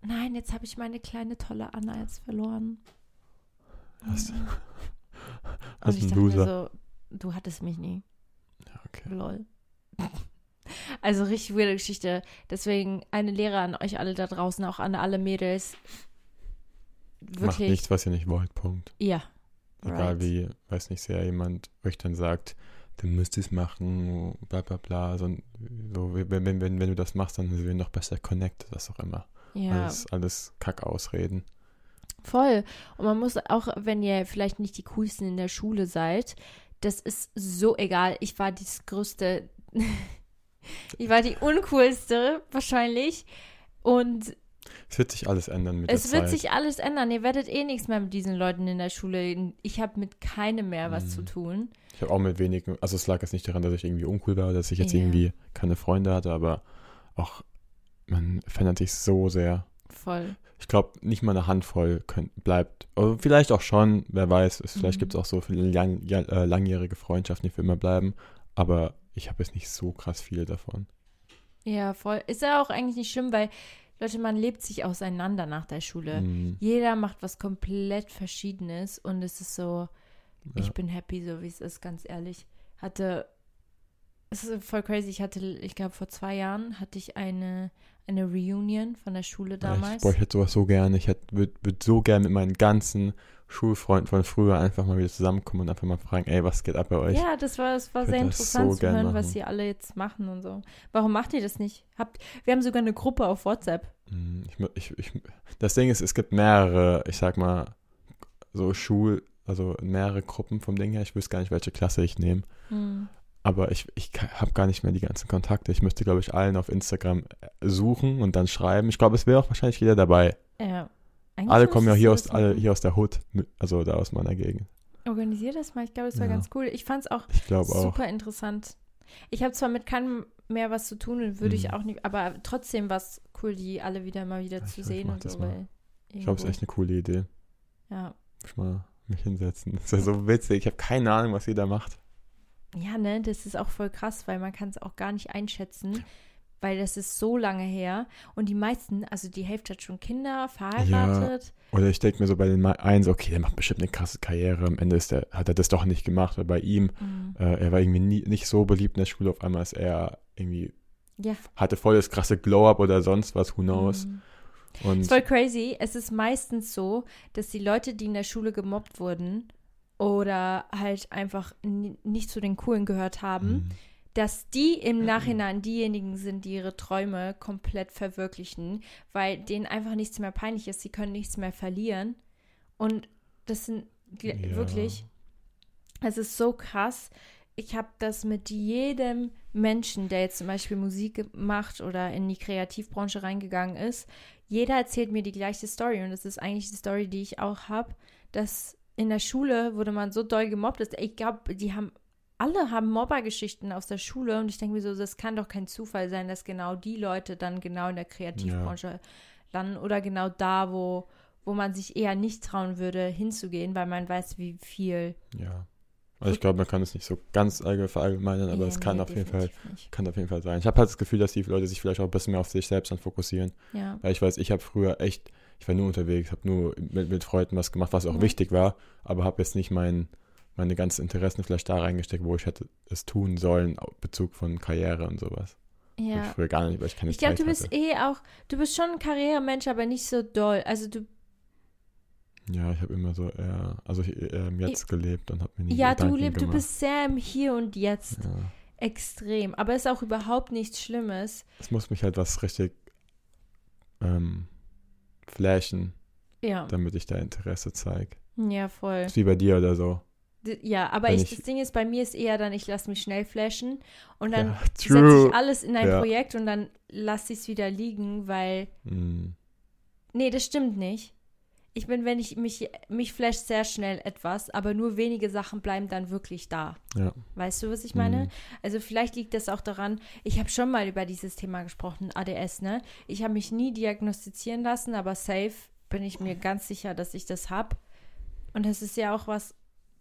Nein, jetzt habe ich meine kleine tolle Anna jetzt verloren. Hast, Und hast ich ein dachte mir Loser. so, du hattest mich nie. Ja, okay. Lol. Also richtig weirde Geschichte. Deswegen eine Lehre an euch alle da draußen, auch an alle Mädels. Macht Wirklich. nichts, was ihr nicht wollt, Punkt. Ja. Egal Right. wie, weiß nicht, sehr jemand euch dann sagt, du müsst es machen, bla bla bla. So, so wenn, wenn, wenn, wenn du das machst, dann sind wir noch besser connected, was auch immer. Ja. Alles, alles Kackausreden. Voll. Und man muss auch, wenn ihr vielleicht nicht die coolsten in der Schule seid, das ist so egal. Ich war das größte, ich war die uncoolste wahrscheinlich. Und Es wird sich alles ändern mit es der wird Zeit. sich alles ändern. Ihr werdet eh nichts mehr mit diesen Leuten in der Schule. Ich habe mit keinem mehr was Mhm. zu tun. Ich habe auch mit wenigen, also es lag jetzt nicht daran, dass ich irgendwie uncool war, dass ich jetzt Ja. irgendwie keine Freunde hatte, aber auch, man verändert sich so sehr. Voll. Ich glaube, nicht mal eine Handvoll könnt, bleibt. Oder vielleicht auch schon, wer weiß. Es, vielleicht Mhm. gibt es auch so viele lang, ja, äh, langjährige Freundschaften, die für immer bleiben. Aber ich habe jetzt nicht so krass viele davon. Ja, voll. Ist ja auch eigentlich nicht schlimm, weil, Leute, man lebt sich auseinander nach der Schule. Mhm. Jeder macht was komplett Verschiedenes und es ist so, Ja. ich bin happy, so wie es ist, ganz ehrlich. Hatte, es ist voll crazy, ich hatte, ich glaube, vor zwei Jahren hatte ich eine, eine Reunion von der Schule Ja, damals. boah, ich hätte sowas so gerne. Ich würde würd so gerne mit meinen ganzen Schulfreunden von früher einfach mal wieder zusammenkommen und einfach mal fragen, ey, was geht ab bei euch? Ja, das war, das war sehr interessant so zu hören, was machen. sie alle jetzt machen und so. Warum macht ihr das nicht? Habt, wir haben sogar eine Gruppe auf WhatsApp. Hm, Ich, ich, ich, das Ding ist, es gibt mehrere, ich sag mal, so Schul, also mehrere Gruppen vom Ding her. Ich wüsste gar nicht, welche Klasse ich nehme. Hm. Aber ich, ich habe gar nicht mehr die ganzen Kontakte. Ich müsste, glaube ich, allen auf Instagram äh, suchen und dann schreiben. Ich glaube, es wäre auch wahrscheinlich jeder dabei. Ja. Eigentlich Alle kommen ja hier aus, alle hier aus der Hood, also da aus meiner Gegend. Organisier das mal, ich glaube, das war Ja. ganz cool. Ich fand es auch Ich glaube auch. super interessant. Ich habe zwar mit keinem mehr was zu tun und würde ich Mhm. auch nicht, aber trotzdem war es cool, die alle wieder mal wieder zu ich ich sehen und so. Weil Ich glaube, es ist echt eine coole Idee. Ja. Muss ich mal mich hinsetzen. Das ist ja so witzig. Ich habe keine Ahnung, was jeder macht. ja, ne, das ist auch voll krass, weil man kann es auch gar nicht einschätzen, weil das ist so lange her und die meisten, also die Hälfte hat schon Kinder, verheiratet. Oder ich denke mir so bei den so, okay, der macht bestimmt eine krasse Karriere. Am Ende ist der, hat er das doch nicht gemacht. Weil bei ihm, Mhm. äh, er war irgendwie nie, nicht so beliebt in der Schule. Auf einmal ist er irgendwie, Ja. hatte voll das krasse Glow-Up oder sonst was, who knows. Mhm. Und ist voll crazy. Es ist meistens so, dass die Leute, die in der Schule gemobbt wurden oder halt einfach nicht zu den Coolen gehört haben, Mhm. Dass die im Nachhinein diejenigen sind, die ihre Träume komplett verwirklichen, weil denen einfach nichts mehr peinlich ist. Sie können nichts mehr verlieren. Und das sind Ja. wirklich, es ist so krass. Ich habe das mit jedem Menschen, der jetzt zum Beispiel Musik macht oder in die Kreativbranche reingegangen ist. Jeder erzählt mir die gleiche Story und das ist eigentlich die Story, die ich auch habe, dass in der Schule wurde man so doll gemobbt. Dass, ich glaube, die haben alle haben Mobbergeschichten aus der Schule und ich denke mir so, das kann doch kein Zufall sein, dass genau die Leute dann genau in der Kreativbranche landen oder genau da, wo, wo man sich eher nicht trauen würde, hinzugehen, weil man weiß, wie viel. Ja. Also ich glaube, man kann es nicht so ganz allgemein verallgemeinern, aber Ja, es kann nee, auf jeden Fall, nicht. kann auf jeden Fall sein. Ich habe halt das Gefühl, dass die Leute sich vielleicht auch ein bisschen mehr auf sich selbst dann fokussieren. Ja. Weil ich weiß, ich habe früher echt, ich war nur unterwegs, habe nur mit, mit Freunden was gemacht, was auch Ja. wichtig war, aber habe jetzt nicht mein, meine ganzen Interessen vielleicht da reingesteckt, wo ich hätte es tun sollen, auf Bezug von Karriere und sowas. Hab Ich Ja. früher gar nicht, weil ich keine Ich glaube, du bist hatte. eh auch, du bist schon ein Karrieremensch, aber nicht so doll. Also du, Ja, ich habe immer so eher, also ich, im Jetzt gelebt und habe mir nie ja, du Gedanken lebst, du bist sehr im Hier und Jetzt. Ja. Extrem. Aber ist auch überhaupt nichts Schlimmes. Es muss mich halt was richtig, ähm, flashen, Ja. damit ich da Interesse zeige. Ja, voll. Ist wie bei dir oder so. Ja, aber ich, ich- das Ding ist, bei mir ist eher dann, ich lasse mich schnell flashen und dann ja, setze ich alles in ein Ja. Projekt und dann lasse ich es wieder liegen, weil. Mm, Nee, das stimmt nicht. Ich bin, wenn ich mich, mich flasht sehr schnell etwas, aber nur wenige Sachen bleiben dann wirklich da. ja. Weißt du, was ich meine? Mhm. Also vielleicht liegt das auch daran, ich habe schon mal über dieses Thema gesprochen, ADS, ne? Ich habe mich nie diagnostizieren lassen, aber safe bin ich mir ganz sicher, dass ich das habe. Und das ist ja auch was,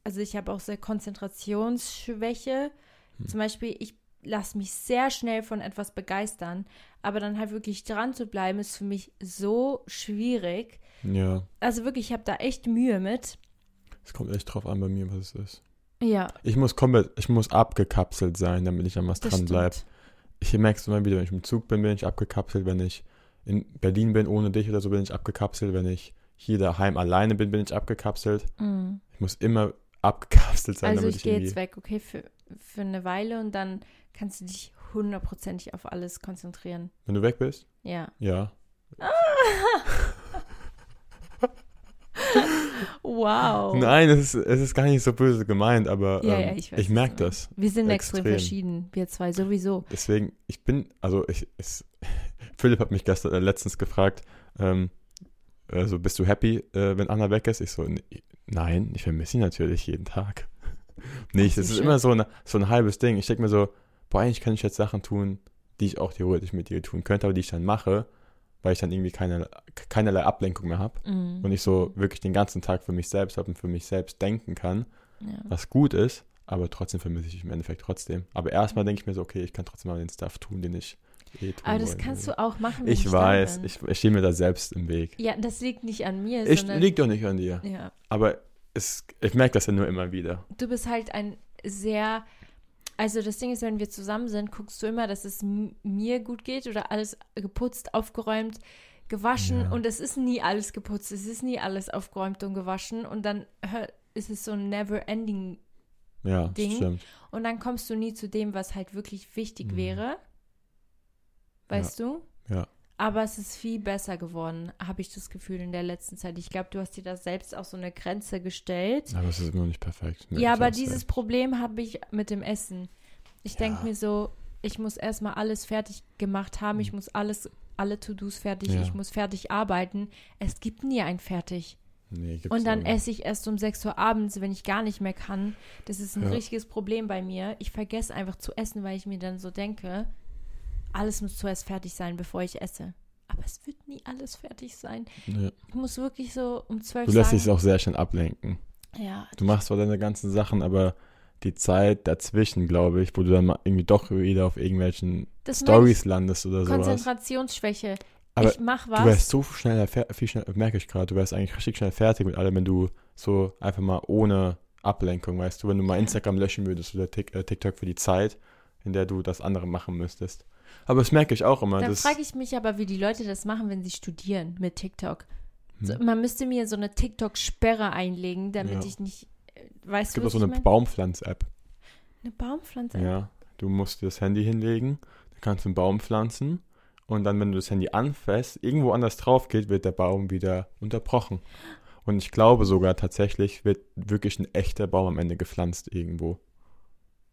also ich habe auch sehr Konzentrationsschwäche. Hm. Zum Beispiel, ich lasse mich sehr schnell von etwas begeistern, aber dann halt wirklich dran zu bleiben, ist für mich so schwierig. Ja. Also wirklich, ich habe da echt Mühe mit. Es kommt echt drauf an bei mir, was es ist. Ja, Ich muss komplett, ich muss abgekapselt sein, damit ich an was das dran bleibe. Ich merke es immer wieder, wenn ich im Zug bin, bin ich abgekapselt. Wenn ich in Berlin bin ohne dich oder so, bin ich abgekapselt. Wenn ich hier daheim alleine bin, bin ich abgekapselt. Mhm. Ich muss immer abgekapselt sein, Also ich ich gehe jetzt weg, okay, für, für eine Weile und dann kannst du dich hundertprozentig auf alles konzentrieren. Wenn du weg bist? Ja. Ja. Wow. Nein, es ist, es ist gar nicht so böse gemeint, aber. Ja, ähm, ja, ich ich merke das. Wir sind extrem, extrem. verschieden, wir zwei sowieso. Deswegen, ich bin, also ich, es, Philipp hat mich gestern, äh, letztens gefragt, ähm, also bist du happy, äh, wenn Anna weg ist? Ich so, "Nee, nein, ich vermisse sie natürlich jeden Tag. Nicht, es ist immer so, eine, so ein halbes Ding. Ich denke mir so, boah, eigentlich kann ich jetzt Sachen tun, die ich auch theoretisch mit ihr tun könnte, aber die ich dann mache, weil ich dann irgendwie keine, keinerlei Ablenkung mehr habe Mhm. und ich so wirklich den ganzen Tag für mich selbst habe und für mich selbst denken kann, Ja. was gut ist, aber trotzdem vermisse ich im Endeffekt trotzdem. Aber erstmal denke ich mir so, okay, ich kann trotzdem mal den Stuff tun, den ich Aber das kannst du auch machen, Ich weiß, ich, ich stehe mir da selbst im Weg. Ja, das liegt nicht an mir, Ich sondern liegt doch nicht an dir. ja, Aber es, ich merke das ja nur immer wieder. du bist halt ein sehr also das Ding ist, wenn wir zusammen sind, guckst du immer, dass es mir gut geht oder alles geputzt, aufgeräumt, gewaschen Ja. und es ist nie alles geputzt, es ist nie alles aufgeräumt und gewaschen und dann ist es so ein never ending Ja, Ding. stimmt. und dann kommst du nie zu dem, was halt wirklich wichtig Mhm. wäre. Weißt du? Ja. Aber es ist viel besser geworden, habe ich das Gefühl in der letzten Zeit. Ich glaube, du hast dir da selbst auch so eine Grenze gestellt. Aber es ist immer noch nicht perfekt. Nee, ja, aber dieses Problem habe ich mit dem Essen. Ich Ja. denke mir so, ich muss erstmal alles fertig gemacht haben, ich muss alles, alle To-Dos fertig, Mhm. Ja. ich muss fertig arbeiten. Es gibt nie ein fertig. Nee, Und dann nicht. esse ich erst um 6 Uhr abends, wenn ich gar nicht mehr kann. Das ist ein Ja. richtiges Problem bei mir. Ich vergesse einfach zu essen, weil ich mir dann so denke, alles muss zuerst fertig sein, bevor ich esse. Aber es wird nie alles fertig sein. Nee. Ich muss wirklich so um 12 Du lässt sagen. dich auch sehr schnell ablenken. ja, Du machst zwar deine ganzen Sachen, aber die Zeit dazwischen, glaube ich, wo du dann mal irgendwie doch wieder auf irgendwelchen Stories landest oder sowas. Konzentrationsschwäche. Aber ich mach Du was. wärst so schnell, viel schnell, merke ich gerade, du wärst eigentlich richtig schnell fertig mit allem, wenn du so einfach mal ohne Ablenkung, weißt du, wenn du mal Ja. Instagram löschen würdest oder äh, TikTok für die Zeit, in der du das andere machen müsstest. Aber das merke ich auch immer. Das, frage ich mich aber, wie die Leute das machen, wenn sie studieren mit TikTok. So, Hm. man müsste mir so eine TikTok-Sperre einlegen, damit Ja. ich nicht. äh, Weißt es du, gibt auch was so eine? Baumpflanz-App. Eine Baumpflanze. Ja, du musst dir das Handy hinlegen, dann kannst du einen Baum pflanzen und dann, wenn du das Handy anfasst, irgendwo anders drauf geht, wird der Baum wieder unterbrochen. Und ich glaube sogar tatsächlich wird wirklich ein echter Baum am Ende gepflanzt irgendwo.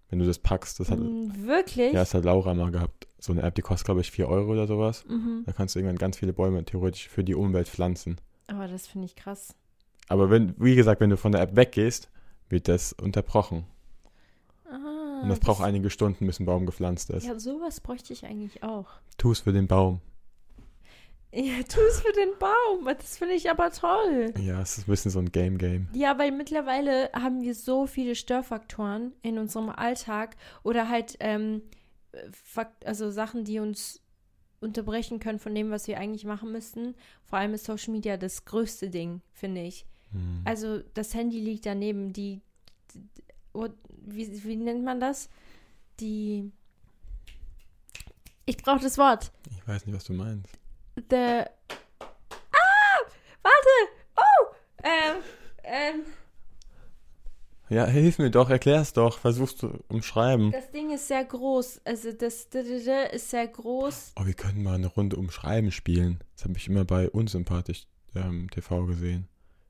Wenn du das packst, das hat, Mm, Wirklich? ja, das hat Laura mal gehabt. So eine App, die kostet, glaube ich, 4 Euro oder sowas. Mhm. Da kannst du irgendwann ganz viele Bäume theoretisch für die Umwelt pflanzen. Aber das finde ich krass. Aber wenn, wie gesagt, wenn du von der App weggehst, wird das unterbrochen. Ah, Und das braucht einige Stunden, bis ein Baum gepflanzt ist. Ja, sowas bräuchte ich eigentlich auch. Tu es für den Baum. Ja, tu es für den Baum. Das finde ich aber toll. Ja, es ist ein bisschen so ein Game-Game. Ja, weil mittlerweile haben wir so viele Störfaktoren in unserem Alltag oder halt ähm, Fakt also Sachen, die uns unterbrechen können von dem, was wir eigentlich machen müssten. Vor allem ist Social Media das größte Ding, finde ich. Hm. Also das Handy liegt daneben, die, die wie, wie nennt man das? Die ich brauche das Wort. Ich weiß nicht, was du meinst. The Ah! Warte! Oh! Ähm, ähm, Ja, hilf mir doch, erklär's doch. Versuch's zu umschreiben. Das Ding ist sehr groß. Also das ist sehr groß. Oh, wir können mal eine Runde umschreiben spielen. Das habe ich immer bei Unsympathisch ähm, TV gesehen.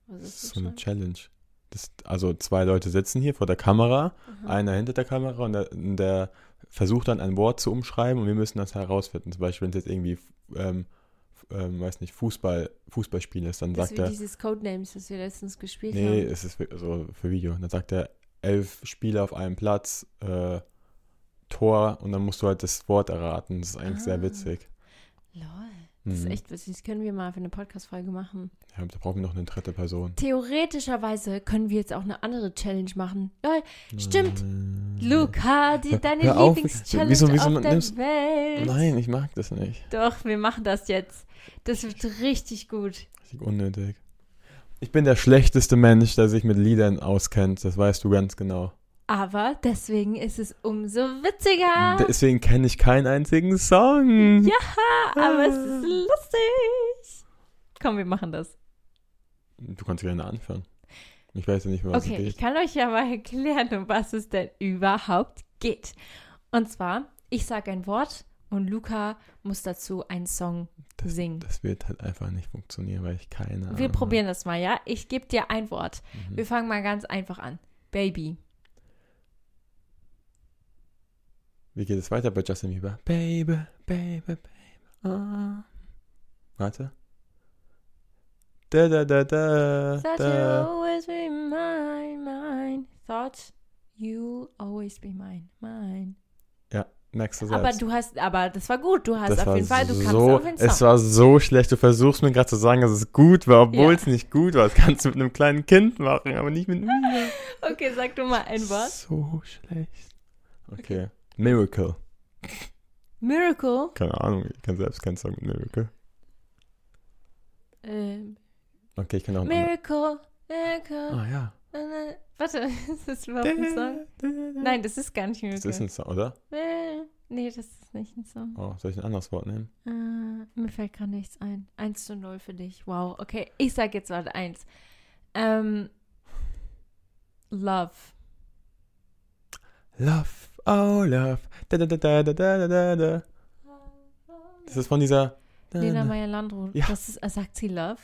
Was Das ist ist so eine? Challenge. Das, also zwei Leute sitzen hier vor der Kamera, Aha. einer hinter der Kamera und der, der versucht dann ein Wort zu umschreiben und wir müssen das herausfinden. Zum Beispiel, wenn es jetzt irgendwie, ähm, ähm, weiß nicht, Fußball, Fußballspiel ist, dann Das sagt er, dieses Codenames, das wir letztens gespielt nee, haben. es ist für, so für Video. Dann sagt er, elf Spieler auf einem Platz, äh, Tor und dann musst du halt das Wort erraten. Das ist eigentlich sehr Ah. witzig. Lol. Das ist Mhm. echt witzig. Das können wir mal für eine Podcast-Folge machen. Ja, da brauchen wir noch eine dritte Person. Theoretischerweise können wir jetzt auch eine andere Challenge machen. Lol, stimmt. Luca, die, deine Lieblingschallenge wieso- wieso auf der nimmst- Welt. Nein, ich mag das nicht. Doch, wir machen das jetzt. Das wird richtig gut. Richtig unnötig. Ich bin der schlechteste Mensch, der sich mit Liedern auskennt. Das weißt du ganz genau. Aber deswegen ist es umso witziger. Deswegen kenne ich keinen einzigen Song. Ja, aber es ist lustig. Komm, wir machen das. Du kannst gerne anfangen. Ich weiß ja nicht, was Okay, es ich geht. kann euch ja mal erklären, um was es denn überhaupt geht. Und zwar, ich sage ein Wort und Luca muss dazu einen Song Das, singen. das wird halt einfach nicht funktionieren, weil ich keine Ahnung Wir probieren das mal, ja? Ich gebe dir ein Wort. Mhm. Wir fangen mal ganz einfach an. Baby. Wie geht es weiter bei Justin Bieber? Baby, baby, baby. Ah. Warte. Da, da, da, da, Thought you'll always be mine, mine. Thought you'll always be mine, mine. Merkst du Aber selbst. du hast, aber das war gut. Du hast das auf jeden Fall, du kannst so, auf jeden Es war so schlecht. Du versuchst mir gerade zu sagen, dass es gut war, obwohl Ja. es nicht gut war. Das kannst du mit einem kleinen Kind machen, aber nicht mit mir. Okay, sag du mal ein Wort. So schlecht. Okay. Miracle. Miracle. Keine Ahnung, ich kann selbst keinen Song mit Miracle. Ähm, Okay, ich kann auch Miracle. Miracle. Ah ja. Äh, Warte, ist das überhaupt ein Song? Nein, das ist gar nicht Das Miracle. ist ein Song, oder? Nee, das ist nicht ein Song. Oh, soll ich ein anderes Wort nehmen? Äh, mir fällt gerade nichts ein. 1 zu 0 für dich. Wow. Okay, ich sag jetzt warte eins. Ähm, Love. Love, oh love. Da, da, da, da, da, da, da, da. Das ist von dieser. Da, Lena. Meyer Landrut. Ja. Das ist, äh, sagt sie Love?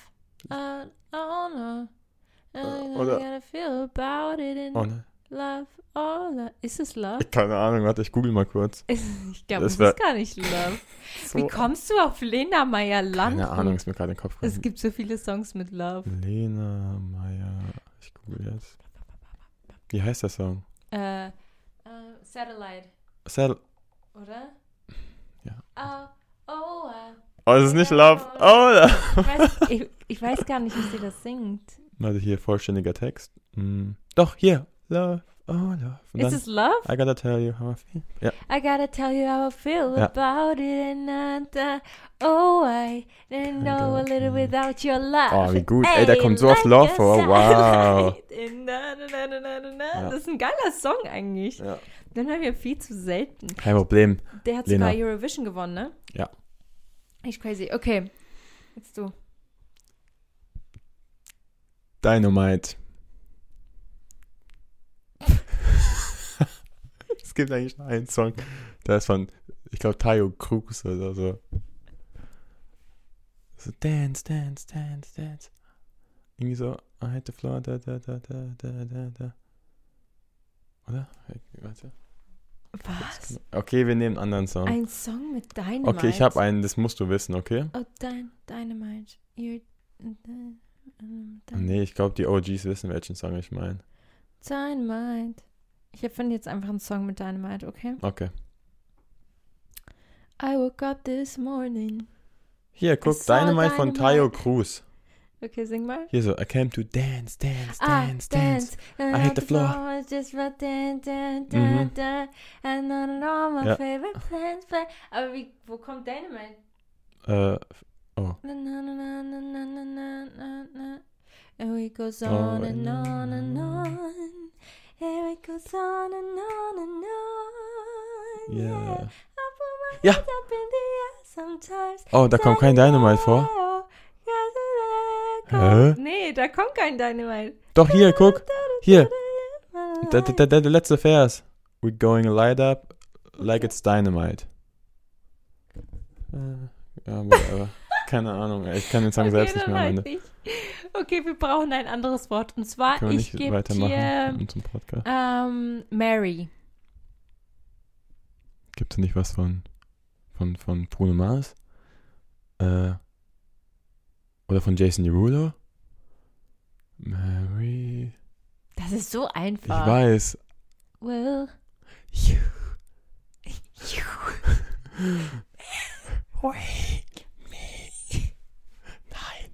Uh, oh no. I Äh, oder- gotta feel about it in Oh, ne. love. Oh, love. Ist es Love? Keine Ahnung, warte, ich google mal kurz. Ich glaube, Das es ist gar nicht Love. So, Wie kommst du auf Lena Meyer Landrut? keine Ahnung, ist mir gerade in den Kopf Es gekommen. gibt so viele Songs mit Love. Lena Meyer. Ich google jetzt. Wie heißt der Song? Äh, Satellite, Sal oder? Ja. Oh, oh, uh, oh, das ist nicht Love. Oh, ich, weiß, ich, ich weiß gar nicht, wie sie das singt. Warte, hier vollständiger Text. Hm. Doch, hier. Love, oh, love. Und Ist dann, es Love? I gotta tell you how I feel. Ja. I gotta tell you how I feel Ja. about it and uh, oh I didn't know a little without your love. Oh, wie gut. Ey, da kommt so oft Love vor. Wow. na, na, na. Ja. Das ist ein geiler Song eigentlich. ja. Den hören wir viel zu selten. Kein Problem. Der hat Lena. sogar Eurovision gewonnen, ne? Ja. Echt crazy. Okay, jetzt du. Dynamite. es gibt eigentlich nur einen Song, der ist von, ich glaube, Tayo Cruz oder so. So, dance, dance, dance, dance. Irgendwie so, I hit the floor, da, da, da, da, da, da, da. Oder? Warte. Was? Okay, wir nehmen einen anderen Song. Ein Song mit Dynamite? Okay, ich habe einen, das musst du wissen, okay? Oh, Dyn Dynamite. You're, Nee, ich glaube, die OGs wissen, welchen Song ich meine. Dynamite. Ich erfinde jetzt einfach einen Song mit Dynamite, okay? Okay. I woke up this morning. Hier, guck, saw Dynamite von Tayo Dynamite. Cruz. Okay, sing mal. Hier so, I came to dance, dance, Ah, dance, dance. And I hit the floor. was just dun, dun, dun, dun. And and on my Ja. favorite plans. Aber wie, wo kommt Dynamite? Äh, Na, na, na, na, na, na, na, na, na, na. And it goes Oh, on and no. on and on. And it goes on and on and on. yeah. I put my Ja. up in the air sometimes. Oh, da kommt kein Dynamite vor. Hä? Hä? Nee, da kommt kein Dynamite. Doch, hier, guck. Hier. Der, der, der, der letzte Vers. We're going light up like it's dynamite. Äh, Ja, whatever. Keine Ahnung, ich kann den Song selbst nicht mehr am halt Ende. nicht. Okay, wir brauchen ein anderes Wort. Und zwar, Können wir ich nicht gebe weitermachen dir unserem Podcast? ähm, Mary. Gibt es nicht was von, von, von Bruno Mars? Äh, oder von Jason Derulo? Mary. Das ist so Ich einfach. weiß. Will. Nein,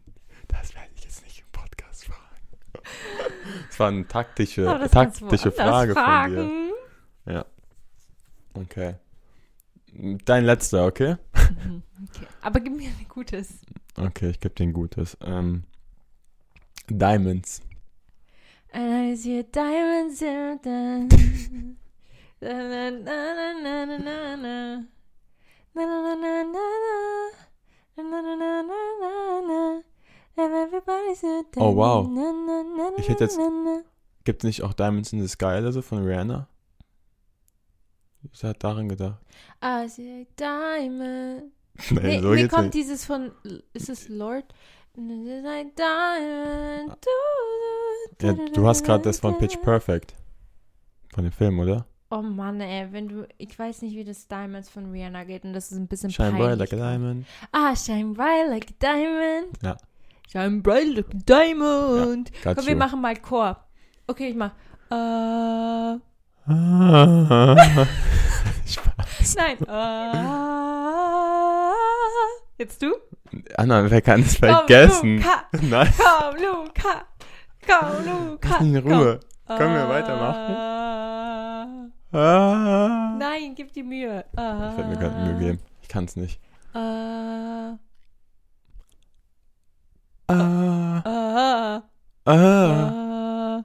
das werde ich jetzt nicht im Podcast fragen. Das war eine taktische, du taktische Frage von fragen. dir. Okay. Dein letzter, okay? Okay. Aber gib mir ein gutes. Okay, ich gebe dir ein gutes. Ähm, Diamonds. Analysiere Diamonds in dann. Na, na, na, Oh, wow. Ich hätte jetzt... Gibt es nicht auch Diamonds in the Sky oder so also von Rihanna? Ich hatte daran gedacht. I see diamond. Nee, Nee, so mir geht's kommt nicht. dieses von, ist es Lord? Diamond. Ja, du hast gerade das von Pitch Perfect. Von dem Film, oder? Oh Mann, ey, wenn du, ich weiß nicht, wie das Diamonds von Rihanna geht und das ist ein bisschen Shine peinlich. bright like a diamond. Ah, shine bright like a diamond. Ja. Shine bright like a diamond. Got Komm, wir you. machen mal Chor. Okay, ich mach. Äh, Ah. Spaß. nein. Äh, jetzt du? Anna, wer kann es Komm, vergessen? Luca. Nein, Komm, Luca. Komm, Luca. lass mich in Ruhe. Komm. Können wir weitermachen? Ah. nein, gib dir Mühe. Äh, Ich werde mir gerade Mühe geben. Ich kann es nicht. Ah. äh, Ah. äh. Ah.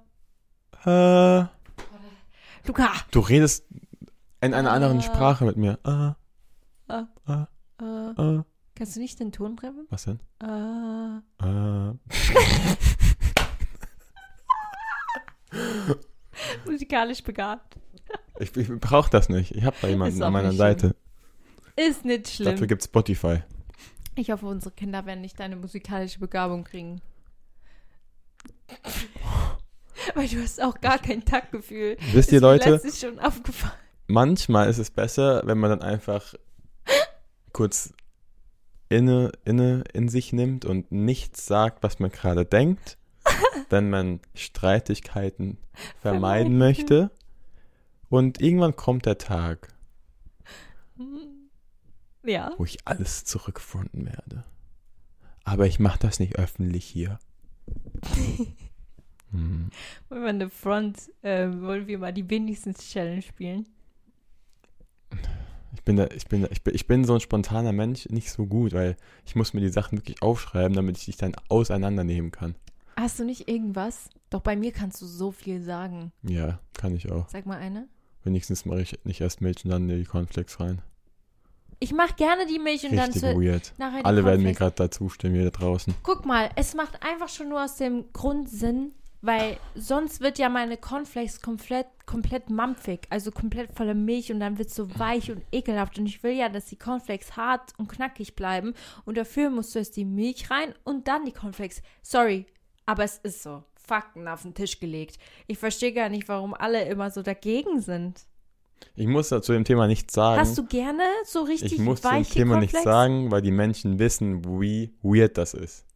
Luca. Du redest in einer anderen Ah. Sprache mit mir. Ah. Ah. Ah. Äh, Ah. kannst du nicht den Ton treffen? Was denn? Äh, Ah. musikalisch begabt. Ich, ich brauche das nicht. Ich habe da jemanden an meiner nicht schlimm. Seite. Ist nicht schlimm. Dafür gibt Spotify. Ich hoffe, unsere Kinder werden nicht deine musikalische Begabung kriegen. Weil du hast auch gar kein Taktgefühl. Wisst ihr, Leute, letztens schon aufgefallen. manchmal ist es besser, wenn man dann einfach kurz inne, inne in sich nimmt und nichts sagt, was man gerade denkt, wenn man Streitigkeiten vermeiden möchte. Und irgendwann kommt der Tag, Ja. wo ich alles zurückfronten werde. Aber ich mache das nicht öffentlich hier. Hm. Wollen wir eine Front, äh, wollen wir mal die wenigstens Challenge spielen? Ich bin, da, ich, bin da, ich, bin, ich bin so ein spontaner Mensch nicht so gut, weil ich muss mir die Sachen wirklich aufschreiben, damit ich dich dann auseinandernehmen kann. Hast du nicht irgendwas? Doch bei mir kannst du so viel sagen. Ja, kann ich auch. Sag mal eine. Wenigstens mache ich nicht erst Milch und dann die Cornflakes rein. Ich mach gerne die Milch und Richtig dann zu, weird. nachher Alle werden mir gerade dazu stimmen, hier da draußen. Guck mal, es macht einfach schon nur aus dem Grund Sinn, weil sonst wird ja meine Cornflakes komplett, komplett mampfig, also komplett voller Milch und dann wird es so weich und ekelhaft. Und ich will ja, dass die Cornflakes hart und knackig bleiben. Und dafür musst du erst die Milch rein und dann die Cornflakes. Sorry, aber es ist so. Fakten auf den Tisch gelegt. Ich verstehe gar nicht, warum alle immer so dagegen sind. Ich muss zu dem Thema nichts sagen. Hast du gerne so richtig ich muss zu dem Thema nichts sagen, weil die Menschen wissen, wie weird das ist.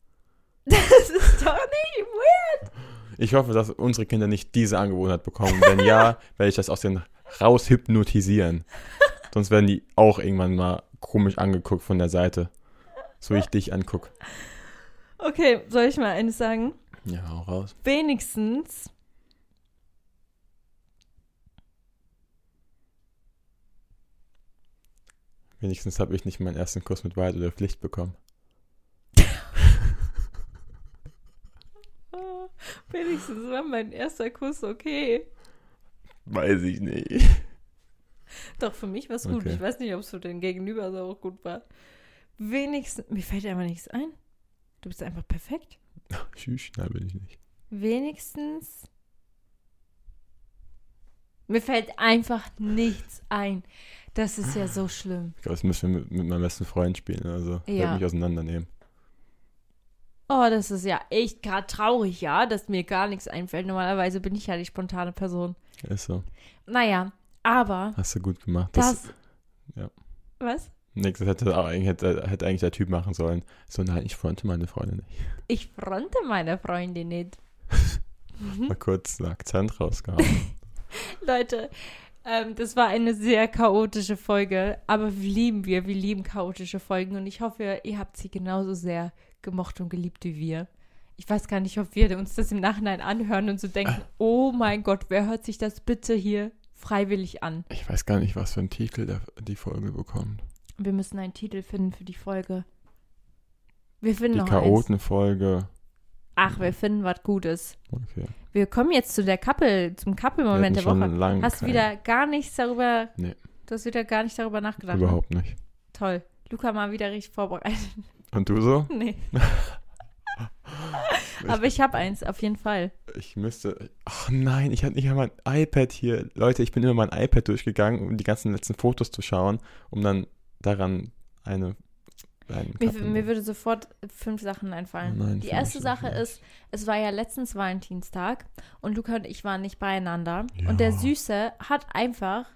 Das ist doch nicht weird. Ich hoffe, dass unsere Kinder nicht diese Angewohnheit bekommen. Wenn ja, werde ich das aus denen raushypnotisieren. Sonst werden die auch irgendwann mal komisch angeguckt von der Seite. So wie ich dich anguck. Okay, soll ich mal eines sagen? Ja, hau raus. wenigstens Wenigstens habe ich nicht meinen ersten Kuss mit Wahrheit oder Pflicht bekommen. ah, wenigstens war mein erster Kuss okay. Weiß ich nicht. Doch, für mich war es gut. Okay. Ich weiß nicht, ob es für den Gegenüber so auch gut war. Wenigstens, mir fällt einfach nichts ein. Du bist einfach perfekt. Tschüss, nein, bin ich nicht. Wenigstens Mir fällt einfach nichts ein. Das ist ja so schlimm. Ich glaube, das müssen wir mit, mit meinem besten Freund spielen. Also, Ja. ja. mich auseinandernehmen. Oh, das ist ja echt gerade traurig, ja, dass mir gar nichts einfällt. Normalerweise bin ich ja die spontane Person. Ist so. Naja, aber Hast du gut gemacht. das. ja. Was? Nix, das hätte, hätte, hätte eigentlich der Typ machen sollen. So, nein, ich fronte meine Freundin nicht. Ich fronte meine Freundin nicht. Mal kurz einen Akzent rausgehauen. Leute, ähm, das war eine sehr chaotische Folge, aber wir lieben wir, wir lieben chaotische Folgen und ich hoffe, ihr habt sie genauso sehr gemocht und geliebt wie wir. Ich weiß gar nicht, ob wir uns das im Nachhinein anhören und so denken, oh mein Gott, wer hört sich das bitte hier freiwillig an? Ich weiß gar nicht, was für einen Titel der, die Folge bekommt. Wir müssen einen Titel finden für die Folge. Wir finden Die noch. Chaotenfolge. Ach, wir finden was Gutes. Okay. Wir kommen jetzt zu der Couple, zum Couple-Moment der Woche. lange Hast keinen- wieder gar nichts darüber. Nee. Du hast wieder gar nicht darüber nachgedacht. Überhaupt nicht. Toll. Luca mal wieder richtig vorbereitet. Und du so? Nee. Aber ich habe eins, auf jeden Fall. Ich müsste. Ach nein, ich hatte nicht einmal mein iPad hier. Leute, ich bin immer mein iPad durchgegangen, um die ganzen letzten Fotos zu schauen, um dann daran eine. Mir, mir würde sofort fünf Sachen einfallen. Nein, Die erste Sache nicht. ist, es war ja letztens Valentinstag und Luca und ich waren nicht beieinander. Und der Ja. Süße hat einfach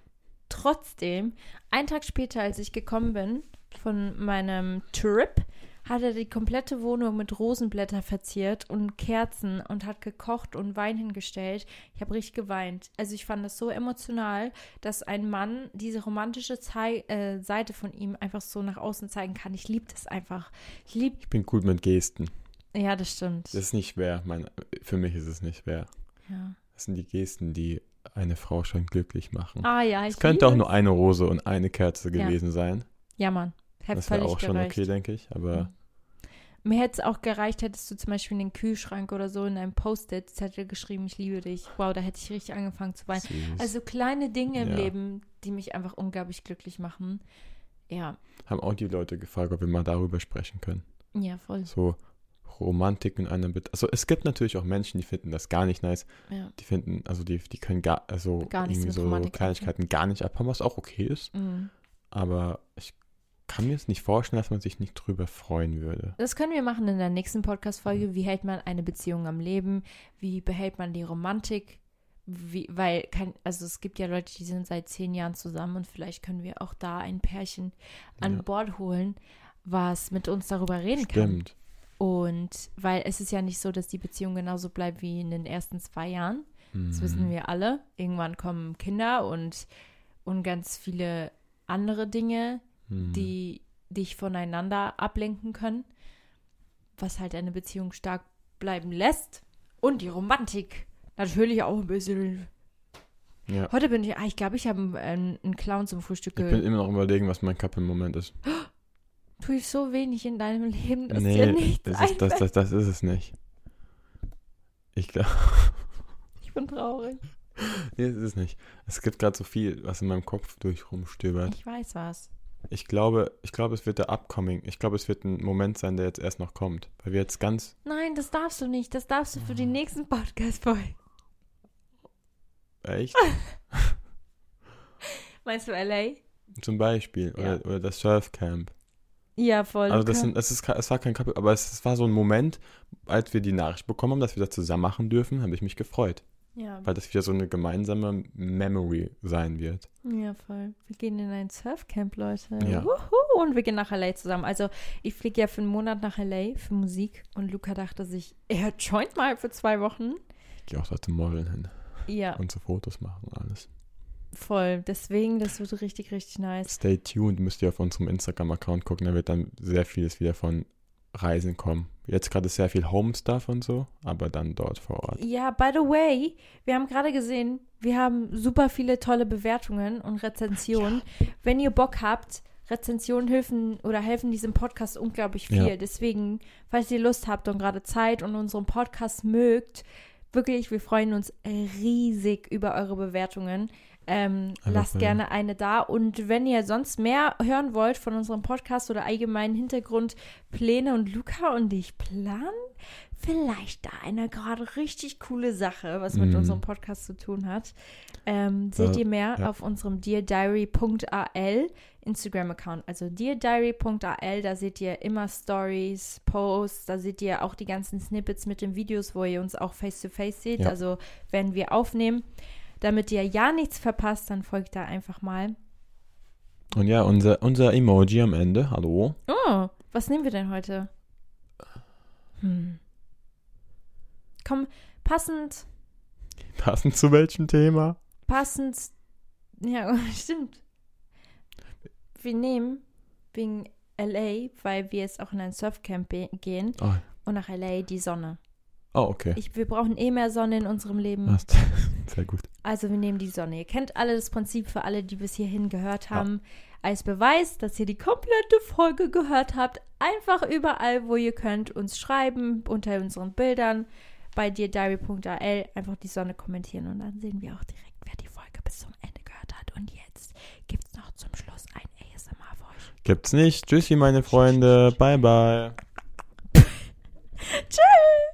trotzdem, einen Tag später, als ich gekommen bin von meinem Trip, hat er die komplette Wohnung mit Rosenblätter verziert und Kerzen und hat gekocht und Wein hingestellt. Ich habe richtig geweint. Also ich fand das so emotional, dass ein Mann diese romantische Zei äh, Seite von ihm einfach so nach außen zeigen kann. Ich liebe das einfach. Ich liebe, Ich bin gut mit Gesten. ja, das stimmt. Das ist nicht schwer. Mein, für mich ist es nicht schwer. ja. Das sind die Gesten, die eine Frau schon glücklich machen. Ah ja, ich es könnte auch nur eine Rose und eine Kerze Ja. gewesen sein. Ja, Mann. Hätte Das wäre völlig auch schon gereicht. okay, denke ich. Aber Mir hätte es auch gereicht, hättest du zum Beispiel in den Kühlschrank oder so in einem Post-it-Zettel geschrieben, ich liebe dich. Wow, da hätte ich richtig angefangen zu weinen. süß. Also kleine Dinge im Ja. Leben, die mich einfach unglaublich glücklich machen. Ja, haben auch die Leute gefragt, ob wir mal darüber sprechen können. ja, voll. So Romantik in einer Beziehung. Also es gibt natürlich auch Menschen, die finden das gar nicht nice. Ja. Die finden, also die, die können gar, also Gar irgendwie so Romantik Kleinigkeiten gar nicht abhaben, was auch okay ist. Mhm. Aber ich kann mir jetzt nicht vorstellen, dass man sich nicht drüber freuen würde. Das können wir machen in der nächsten Podcast-Folge. Wie hält man eine Beziehung am Leben? Wie behält man die Romantik? Wie, weil, kein, also es gibt ja Leute, die sind seit zehn Jahren zusammen und vielleicht können wir auch da ein Pärchen an Ja. Bord holen, was mit uns darüber reden kann. Stimmt. Und weil es ist ja nicht so, dass die Beziehung genauso bleibt wie in den ersten zwei Jahren. Das Mhm. wissen wir alle. Irgendwann kommen Kinder und, und ganz viele andere Dinge, Mhm. die dich voneinander ablenken können, was halt eine Beziehung stark bleiben lässt. Und die Romantik natürlich auch ein bisschen. Ja. Heute bin ich, ah, ich glaube, ich habe einen, einen Clown zum Frühstück Ich bin immer noch überlegen, was mein Cup im Moment ist. Tue ich so wenig in deinem Leben, dass nee, dir nichts das ist, das, das, das ist es nicht. Ich glaube, Ich bin traurig. nee, das ist es nicht. Es gibt gerade so viel, was in meinem Kopf durch rumstöbert. Ich weiß was. Ich glaube, ich glaube, es wird der Upcoming. Ich glaube, es wird ein Moment sein, der jetzt erst noch kommt. Weil wir jetzt ganz, Nein, das darfst du nicht. Das darfst du für die nächsten Podcast-Folgen. echt, Meinst du LA? zum Beispiel. Ja. Oder, oder das Surfcamp. Ja, voll. Also das, sind, es, ist, es war kein Couple, aber es, es war so ein Moment, als wir die Nachricht bekommen haben, dass wir das zusammen machen dürfen, habe ich mich gefreut. Ja. Weil das wieder so eine gemeinsame Memory sein wird. ja, voll. Wir gehen in ein Surfcamp, Leute. Ja. Wuhu, und wir gehen nach LA zusammen. Also, ich fliege ja für einen Monat nach LA für Musik und Luca dachte sich, er joint mal für zwei Wochen. Ich gehe auch dort zum Modeln hin Ja, und so Fotos machen und alles. voll. Deswegen, das wird richtig, richtig nice. Stay tuned, müsst ihr auf unserem Instagram-Account gucken, da wird dann sehr vieles wieder von Reisen kommen. Jetzt gerade sehr viel Home-Stuff und so, aber dann dort vor Ort. Ja, by the way, wir haben gerade gesehen, wir haben super viele tolle Bewertungen und Rezensionen. Wenn ihr Bock habt, Rezensionen helfen oder helfen diesem Podcast unglaublich viel. Ja. Deswegen, falls ihr Lust habt und gerade Zeit und unseren Podcast mögt, wirklich, wir freuen uns riesig über eure Bewertungen. Ähm, lasst gerne eine da. Und wenn ihr sonst mehr hören wollt von unserem Podcast oder allgemeinen Hintergrundpläne und Luca und ich planen vielleicht da eine gerade richtig coole Sache, was mit Mhm. unserem Podcast zu tun hat. Ähm, seht Äh, ihr mehr ja. auf unserem deardiary.al Instagram-Account. Also deardiary.al, da seht ihr immer Stories, Posts, da seht ihr auch die ganzen Snippets mit den Videos, wo ihr uns auch face-to-face seht. Ja. Also wenn wir aufnehmen. Damit ihr ja nichts verpasst, dann folgt da einfach mal. Und ja, unser, unser Emoji am Ende. Hallo. Oh, was nehmen wir denn heute? Hm. Komm, passend, Passend zu welchem Thema? passend. Ja, stimmt. Wir nehmen wegen LA, weil wir jetzt auch in ein Surfcamp gehen Oh, und nach LA die Sonne. oh okay. Ich, wir brauchen eh mehr Sonne in unserem Leben. Passt. Sehr gut. Also wir nehmen die Sonne. Ihr kennt alle das Prinzip für alle, die bis hierhin gehört haben. Als Beweis, dass ihr die komplette Folge gehört habt, einfach überall, wo ihr könnt, uns schreiben, unter unseren Bildern, bei dir diary.al, einfach die Sonne kommentieren und dann sehen wir auch direkt, wer die Folge bis zum Ende gehört hat. Und jetzt gibt es noch zum Schluss ein ASMR für euch. Gibt's nicht. Tschüssi, meine Freunde. Bye, bye. Tschüss!